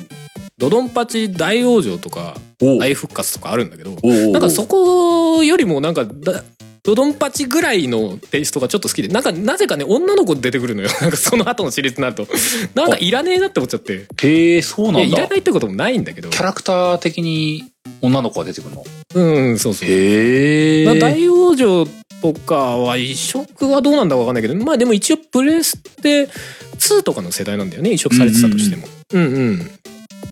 ドドンパチ大往生とか大復活とかあるんだけどなんかそこよりもなんかだドドンパチぐらいのテイストがちょっと好きでなんかなぜかね女の子出てくるのよ。なんかその後のシリーズになると。なんかいらねえなって思っちゃって。へえ、そういやいらなんだ。ないってこともないんだけど。キャラクター的に女の子が出てくるの？うんそうそう。へえ。まあ大往生とかは移植はどうなんだかわかんないけどまあでも一応プレステ2とかの世代なんだよね。移植されてたとしても。うんうん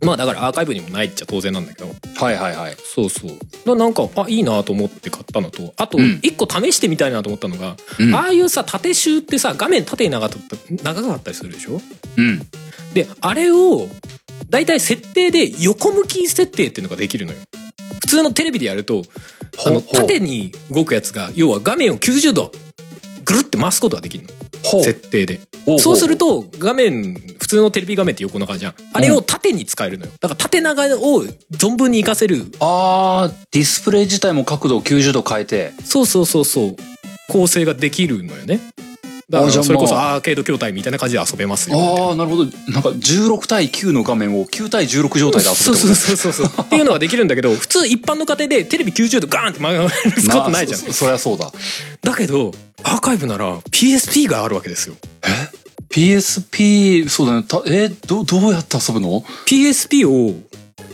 まあだからアーカイブにもないっちゃ当然なんだけど。はいはいはい。そうそう。だなんかあいいなと思って買ったのと。あとうん。一個試してみたいなと思ったのが、うん。ああいうさ縦集ってさ画面縦に長かった長かったりするでしょ？うん。であれを大体設定で横向き設定っていうのができるのよ。普通のテレビでやるとあのほう。ほう縦に動くやつが要は画面を90度ぐるって回すことができるの設定で。そうすると画面普通のテレビ画面って横長じゃん。あれを縦に使えるのよ。だから縦長を存分に活かせる。あー、ディスプレイ自体も角度を90度変えて。そうそうそうそう。構成ができるのよねだからそれこそまあアーケード筐体みたいな感じで遊べますよ。ああ、なるほど。なんか16対9の画面を9対16状態で遊ぶそうそうそうそう。そうっていうのができるんだけど普通一般の家庭でテレビ90度ガーンって曲がることないじゃん。まあそそりゃそうだ。だけどアーカイブなら PSP があるわけですよ。PSP、そうだね。たえ？ど、どうやって遊ぶの？PSP を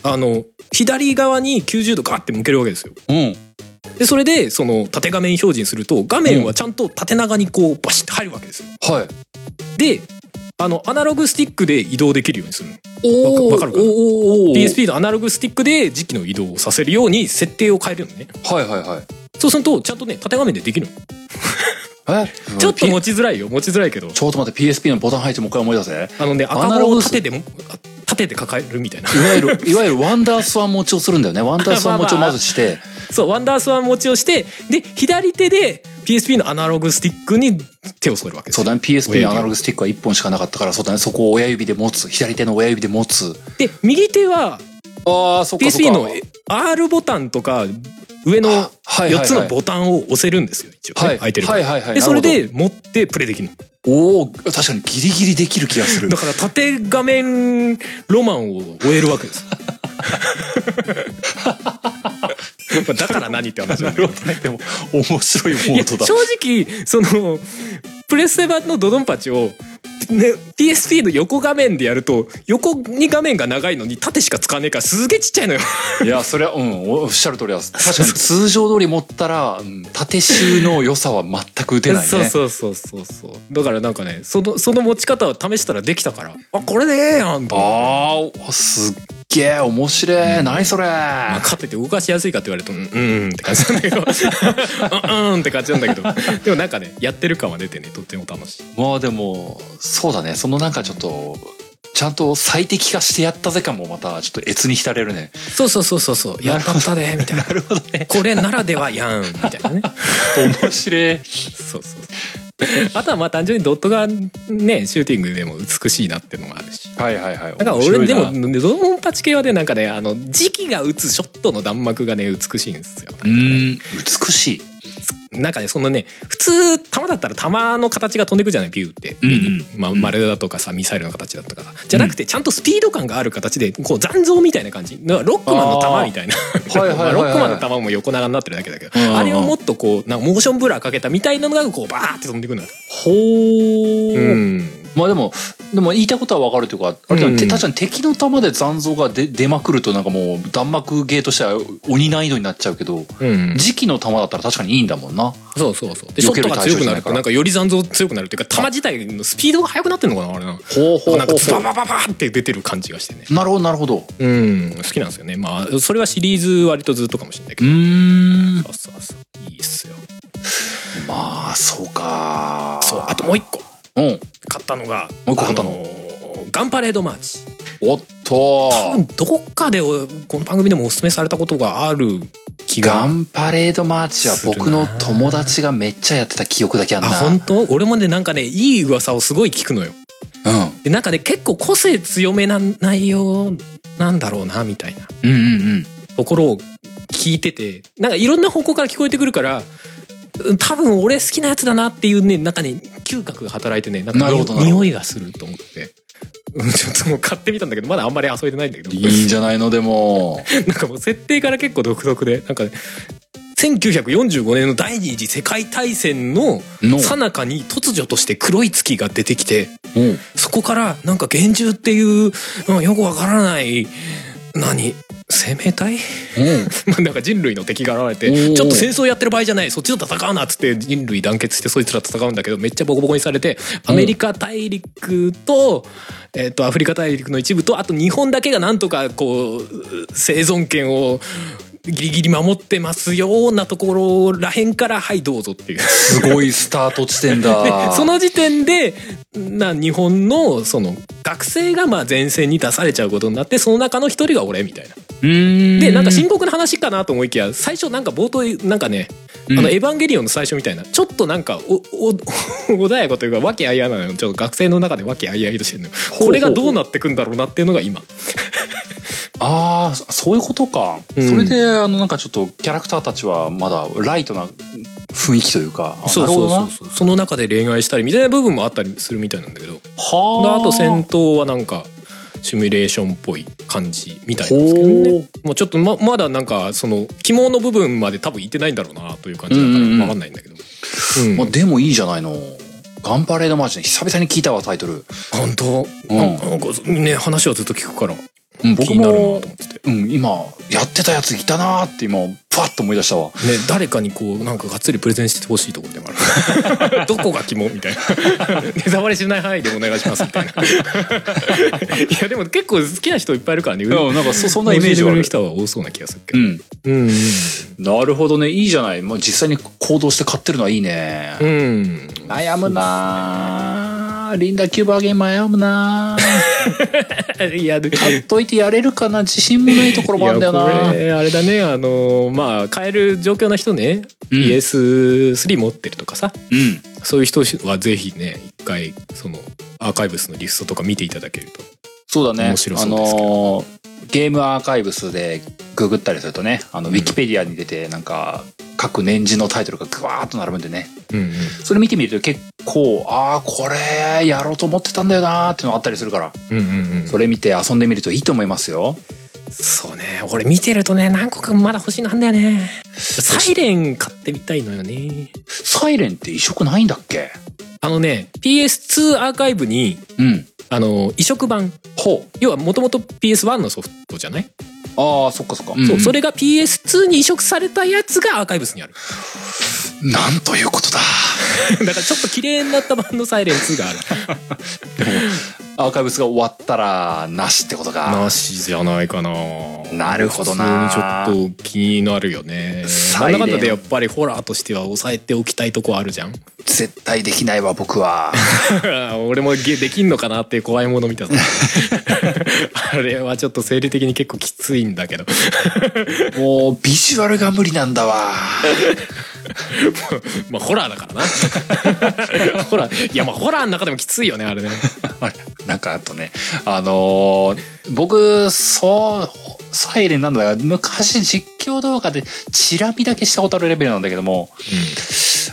あの左側に90度ガーって向けるわけですよ。うん。でそれでその縦画面表示にすると画面はちゃんと縦長にこうバシッと入るわけですよ。はい。であのアナログスティックで移動できるようにするの。わかるかな？PSP のアナログスティックで時期の移動をさせるように設定を変えるのね。はいはいはい。そうするとちゃんとね縦画面でできるのえ？ちょっと持ちづらいよ。持ちづらいけど。ちょっと待って PSP のボタン配置もう一回思い出せ。あのねアナ赤ログ棒を縦でもあ縦で抱えるみたいな。いわゆる いわゆるワンダースワン持ちをするんだよね。ワンダースワン持ちをまずして。そうワンダースワン持ちをしてで左手で PSP のアナログスティックに手を添えるわけです。そうだね。PSP のアナログスティックは1本しかなかったからそうだね。そこを親指で持つ。左手の親指で持つ。で右手はああそっかそっ PSP かの R ボタンとか上のはいはいはい。4つのボタンを押せるんですよ一応ね、はい。空いてるからはいはいはい。でそれで持ってプレイできる。のおお確かにギリギリできる気がする。だから縦画面ロマンを終えるわけです。まあだから何って話なるほどねでも面白いモードだ。正直そのプレステ版のドドンパチを、ね、PSP の横画面でやると横に画面が長いのに縦しか使わねえからすげえちっちゃいのよ。いやそれはうんおっしゃる通りだ確かに通常通り持ったら、うん縦集の良さは全く出ないね。そうそうそうそうそう。だからなんかねそのその持ち方を試したらできたから。あこれでええやんあーすっげえ面白い、何それ、まあ、かといって動かしやすいかって言われるとうんうんって感じなんだけど。うんうんって感じなんだけど。でもなんかねやってる感は出てねとっても楽しい。まあでもそうだね。そのなんかちょっとちゃんと最適化してやったぜ感もまたちょっと越に浸れるね。そうそうそうそうそう。やったったでみたいな。なるほどね。これならではやんみたいなね。面白い。そうそう あとはまあ単純にドットがねシューティングでも美しいなっていうのもあるしはいはいはい。だから俺でもドーモンパチ系はねなんかねあの時期が打つショットの弾幕がね美しいんですようーん、美しい。なんかねそのね普通弾だったら弾の形が飛んでくじゃない？ビューって、うんうん。まあ、丸だとかさミサイルの形だとかじゃなくてちゃんとスピード感がある形でこう残像みたいな感じ。ロックマンの弾みたいな。ロックマンの弾も横長になってるだけだけど。あれをもっとこうなんかモーションブラーかけたみたいなのがこうバーって飛んでくるのよ。ほー。うん。まあでも、でも言いたいことはわかるというか、あれでもてうん。確かに敵の弾で残像が出出まくるとなんかもう弾幕ゲーとしては鬼難易度になっちゃうけど、うん、時期の弾だったら確かにいいんだもんな。そうそうそうでショットが強くなるとなんかより残像強くなるっていうか弾自体のスピードが速くなってんのかなあれなほうほうなんかほうほババババーって出てる感じがしてねう。なるほどなるほど。うん好きなんですよねまあそれはシリーズ割とずっとかもしれないけうど、ーん。そうそうそういいっすよまあ、そうか。そうあともう一個うん。買ったのがもう一個買ったのガンパレードマーチおっと多分どっかでこの番組でもおすすめされたことがある気がガンパレードマーチは僕の友達がめっちゃやってた記憶だけあんあな。本当？俺もねなんかねいい噂をすごい聞くのようん。でなんかね結構個性強めな内容なんだろうなみたいなうんうんうん。ところを聞いててなんかいろんな方向から聞こえてくるからうん多分俺好きなやつだなっていうねなんかね嗅覚が働いてねなんか匂いがすると思って。うんちょっともう買ってみたんだけどまだあんまり遊べてないんだけどいいんじゃないの？でも。なんかもう設定から結構独特でなんかね1945年の第二次世界大戦のの。最中に突如として黒い月が出てきてうん。そこからなんか幻獣っていう、うんよくわからない何？生命体？うん。まあなんか人類の敵が現れてちょっと戦争やってる場合じゃないそっちと戦うなっつって人類団結してそいつらと戦うんだけどめっちゃボコボコにされてアメリカ大陸と,、えっとアフリカ大陸の一部とあと日本だけがなんとかこう生存権をギリギリ守ってますようなところらへんからはいどうぞっていう。すごいスタート地点 でだ。その時点でな日本のその学生がまあ前線に出されちゃうことになってその中の一人が俺みたいな。うーん。でなんか深刻な話かなと思いきや最初なんか冒頭なんかね、うんあのエヴァンゲリオンの最初みたいなちょっとなんかおお 穏やかというか和気あいあいなのよちょっと学生の中で和気あいあいとしてるのこれがどうなってくんだろうなっていうのが今ああ、そういうことか。うんそれで、あの、なんかちょっとキャラクターたちはまだライトな雰囲気というか。あそうそうそうそうその中で恋愛したりみたいな部分もあったりするみたいなんだけどではあ。あと戦闘はなんかシミュレーションっぽい感じみたいなんですけどほねう。もうちょっとままだなんかその肝の部分まで多分いってないんだろうなという感じだかうんうんうんら分かんないんだけど、うんまあ、でもいいじゃないの。ガンパレードマーチね、久々に聞いたわ、タイトル。本当、うんなんかね話はずっと聞くからうん、僕気になるなとも思、ってて。ね、うん、今、やってたやついたなーって今、パッと思い出したわ。誰かにこうなんかがっつりプレゼンしてほしいところでもある どこが肝みたいな ネタバレしない範囲でお願いしますみたいな いやでも結構好きな人いっぱいいるからねうん、なんかそ、そんなイメージはある。人は多そうな気がするけどうん。うんなるほどね。いいじゃない。もう実際に行動して買ってるのはいいね。うん、うん、悩むなーリンダキューバーゲーム悩むなやで買っといてやれるかな？自信もないところもあるんだよいやこなれあれだね。あのまあ買える状況な人ね、うん。PS3 持ってるとかさ。うん。そういう人はぜひね一回そのアーカイブスのリストとか見ていただけるとそうだね。面白あそうですけど。のーゲームアーカイブスでググったりするとね、あの、ウィキペディアに出て、なんか、各年次のタイトルがグワーッと並ぶんでね。うんうん。それ見てみると結構、ああ、これ、やろうと思ってたんだよなーっていうのがあったりするから、うんうんうん。それ見て遊んでみるといいと思いますよ。そうね。俺見てるとね何個かまだ欲しいのあんだよね。サイレン買ってみたいのよね。サイレンって移植ないんだっけ？あのね PS2 アーカイブにうん。あの移植版ほう。要はもともと PS1 のソフトじゃない、ああ、そっかそっか。そうそれ。れが PS2 に移植されたやつがアーカイブスにあるなんということだ。だからちょっと綺麗になった版のサイレン2がある アーカイブスが終わったらなしってことか。なしじゃないかな。なるほどな。普通にちょっと気になるよね。サイレンなんだかんだでやっぱりホラーとしては抑えておきたいとこあるじゃん。絶対できないわ僕は。俺もゲできんのかなっていう怖いもの見たさ あれはちょっと生理的に結構きついんだけど。もうビジュアルが無理なんだわ。まあホラーだからな。ホラー。いやまあホラーの中でもきついよねあれね。あれなんかあとねあのー僕そうサイレンなんだが昔実況動画でチラ見だけしたことあるレベルなんだけども、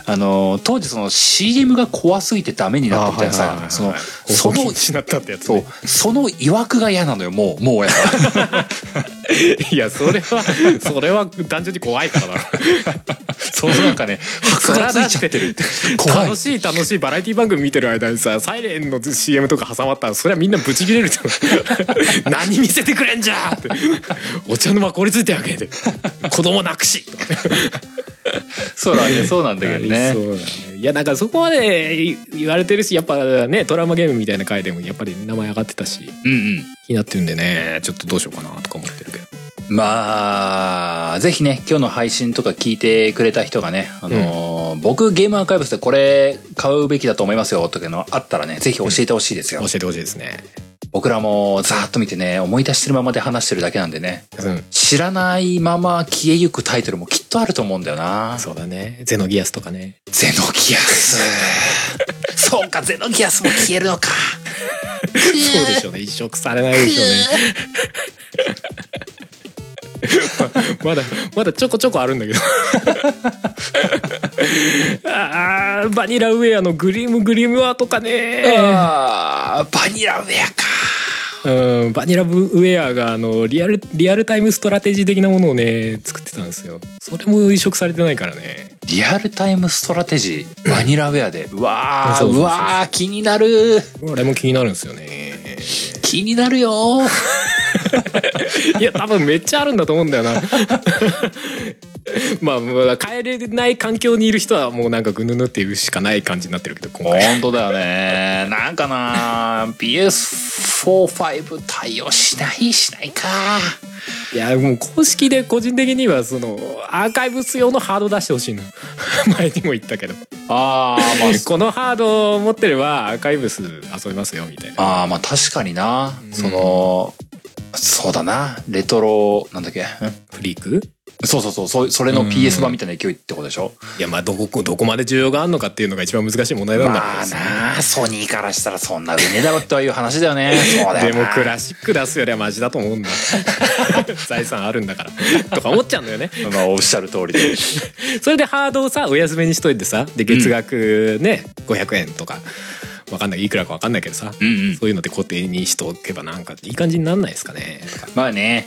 あのー当時その CM が怖すぎてダメになったみたいなさそのそそのの失ったってやつ、そう。ね、その曰くが嫌なのよもうもうやだ いやそれはそれは単純に怖いからだろ そうなんかねはだっがついちゃってる楽しい楽しい。バラエティ番組見てる間にさサイレンの CM とか挟まったらそれはみんなブチ切れるじゃん何見せてくれんじゃ。んってお茶の間凍りついてあげて子供泣くし。そうなんだそうなんだけどね。そうだねいやなんかそこまで言われてるしやっぱねトラウマゲームみたいな回でもやっぱり名前上がってたしうんうん。気になってるんでねちょっとどうしようかなとか思ってるけどまあ、ぜひね、今日の配信とか聞いてくれた人がね、あのー僕ゲームアーカイブスでこれ買うべきだと思いますよとかいうのあったらね、ぜひ教えてほしいですよ。教えてほしいですね。僕らもざーっと見てね、思い出してるままで話してるだけなんでね、うん。知らないまま消えゆくタイトルもきっとあると思うんだよな。そうだね。ゼノギアスとかね。ゼノギアス。そうか、ゼノギアスも消えるのか。そうでしょうね。移植されないでしょうねままだまだちょこちょこあるんだけどあーバニラウェアのグリームグリームワーとかねバニラウェアか。うんバニラウェアがあのリアルリアルタイムストラテジー的なものをね作ってたんですよそれも移植されてないからねリアルタイムストラテジー、バニラウェアで。うわうわー、気になる。これも気になるんですよね気になるよ。いや多分めっちゃあるんだと思うんだよな まあまあ帰れない環境にいる人はもうなんかぐぬぬっていうしかない感じになってるけど今回 本当だよね。なんかな PS4、5対応しないしないか。いやもう公式で個人的にはそのアーカイブス用のハード出してほしいの 前にも言ったけどあー、まあ、このハードを持ってればアーカイブス遊びますよみたいなあーまあ確かにな。その、そうだな。レトロ、なんだっけ？ん？フリーク？そうそうそう。そそれの PS 版みたいな勢いってことでしょ？いやまあどこどこまで需要があるのかっていうのが一番難しい問題なんだまあなソニーからしたらそんな売れねえだろという話だよね。そうだよなでもクラシック出すよりはマジだと思うんだ 財産あるんだからとか思っちゃうんだよね まあおっしゃる通りで。それでハードをさお休みにしといてさで月額ね、500円とかわかんないいくらかわかんないけどさ、うんうん。そういうので固定にしとけばなんかいい感じになんないですかねまあね。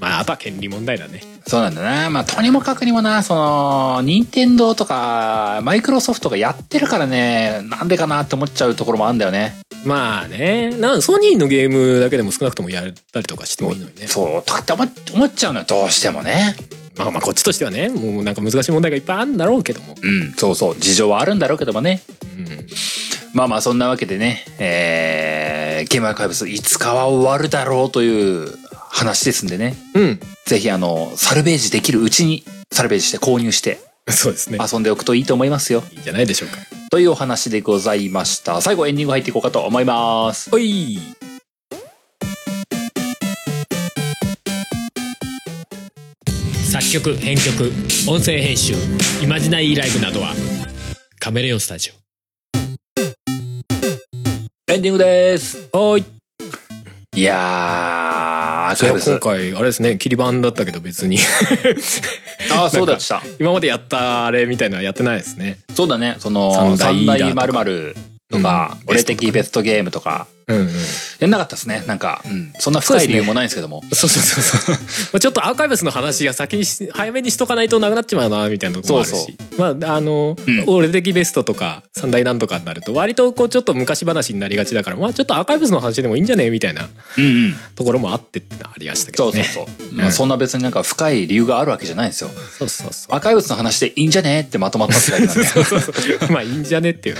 まああとは権利問題だねそうなんだな。まあ、とにもかくにもな、その、任天堂とか、マイクロソフトがやってるからね、なんでかなって思っちゃうところもあるんだよね。まあねなんソニーのゲームだけでも少なくともやったりとかしてもいいのにねそう、とかって思っ思っちゃうのよ、どうしてもね。まあまあこっちとしてはねもうなんか難しい問題がいっぱいあるんだろうけども、うん、そうそう、事情はあるんだろうけどもね。うん、まあまあ、そんなわけでね、えー、ゲームアーカイブスいつかは終わるだろうという話ですんでね。うん、ぜひ、あの、サルベージできるうちに、サルベージして購入してそうですね遊んでおくといいと思いますよ。いいんじゃないでしょうかというお話でございました。最後エンディング入っていこうかと思います。おい作曲編曲音声編集イマジナリーライブなどはカメレオンスタジエンディングです。オはいいやー、アーカイブス今。回あれですね切り板だったけど別に ああ、そうだした。今までやったあれみたいなのはやってないですねそうだね。その、三三大大だとか〇〇とか、うん俺的ベストゲームとか、うんうんやんなかったですね。なんか、うん。そんな深い理由もないんですけども。そうそうそうそうまあちょっとアーカイブスの話が先にし早めにしとかないとなくなっちまうなみたいなところもあるしそうまああの、うん俺的ベストとか三大なんとかになると割とこうちょっと昔話になりがちだからまあちょっとアーカイブスの話でもいいんじゃねみたいなうんうん。ところもあってってありましたけどねそうそうそう。まあそんな別になんか深い理由があるわけじゃないんですよ。そうそうそうアーカイブスの話でいいんじゃねってまとまったってだけなんで。そうそうそうまあいいんじゃねっていう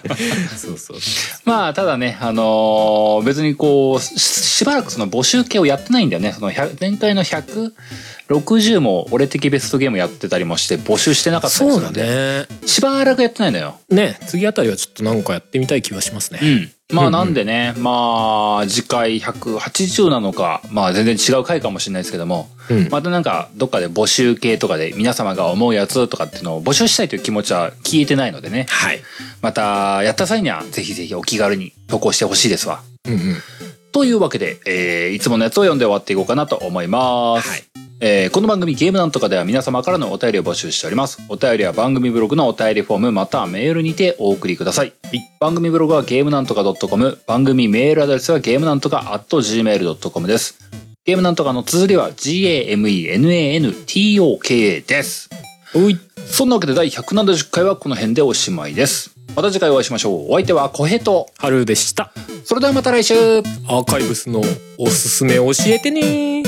そうそうまあ、ただね、あのー別にこう、しばらくその募集系をやってないんだよね。その100 160も俺的ベストゲームやってたりもして募集してなかったりすそうだるんで。ねしばらくやってないのよ。ね次あたりはちょっとなんかやってみたい気はしますねうん。まあうんうんなんでね、まあ次回180なのか、まあ全然違う回かもしれないですけども、うんまたなんかどっかで募集系とかで皆様が思うやつとかっていうのを募集したいという気持ちは消えてないのでね、はいまたやった際にはぜひぜひお気軽に投稿してほしいですわ。うんうんというわけで、えーいつものやつを読んで終わっていこうかなと思います。はいえーこの番組ゲームなんとかでは皆様からのお便りを募集しております。お便りは番組ブログのお便りフォームまたはメールにてお送りください。番組ブログはゲームなんとか .com、番組メールアドレスはゲームなんとか .gmail.com です。ゲームなんとかの綴りは GAMENANTOK です。そんなわけで第170回はこの辺でおしまいです。また次回お会いしましょう。お相手は小平と、春でした。それではまた来週。アーカイブスのおすすめ教えてね。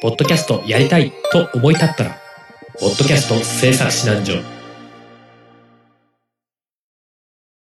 ポッドキャストやりたいと思い立ったら、ポッドキャスト制作指南所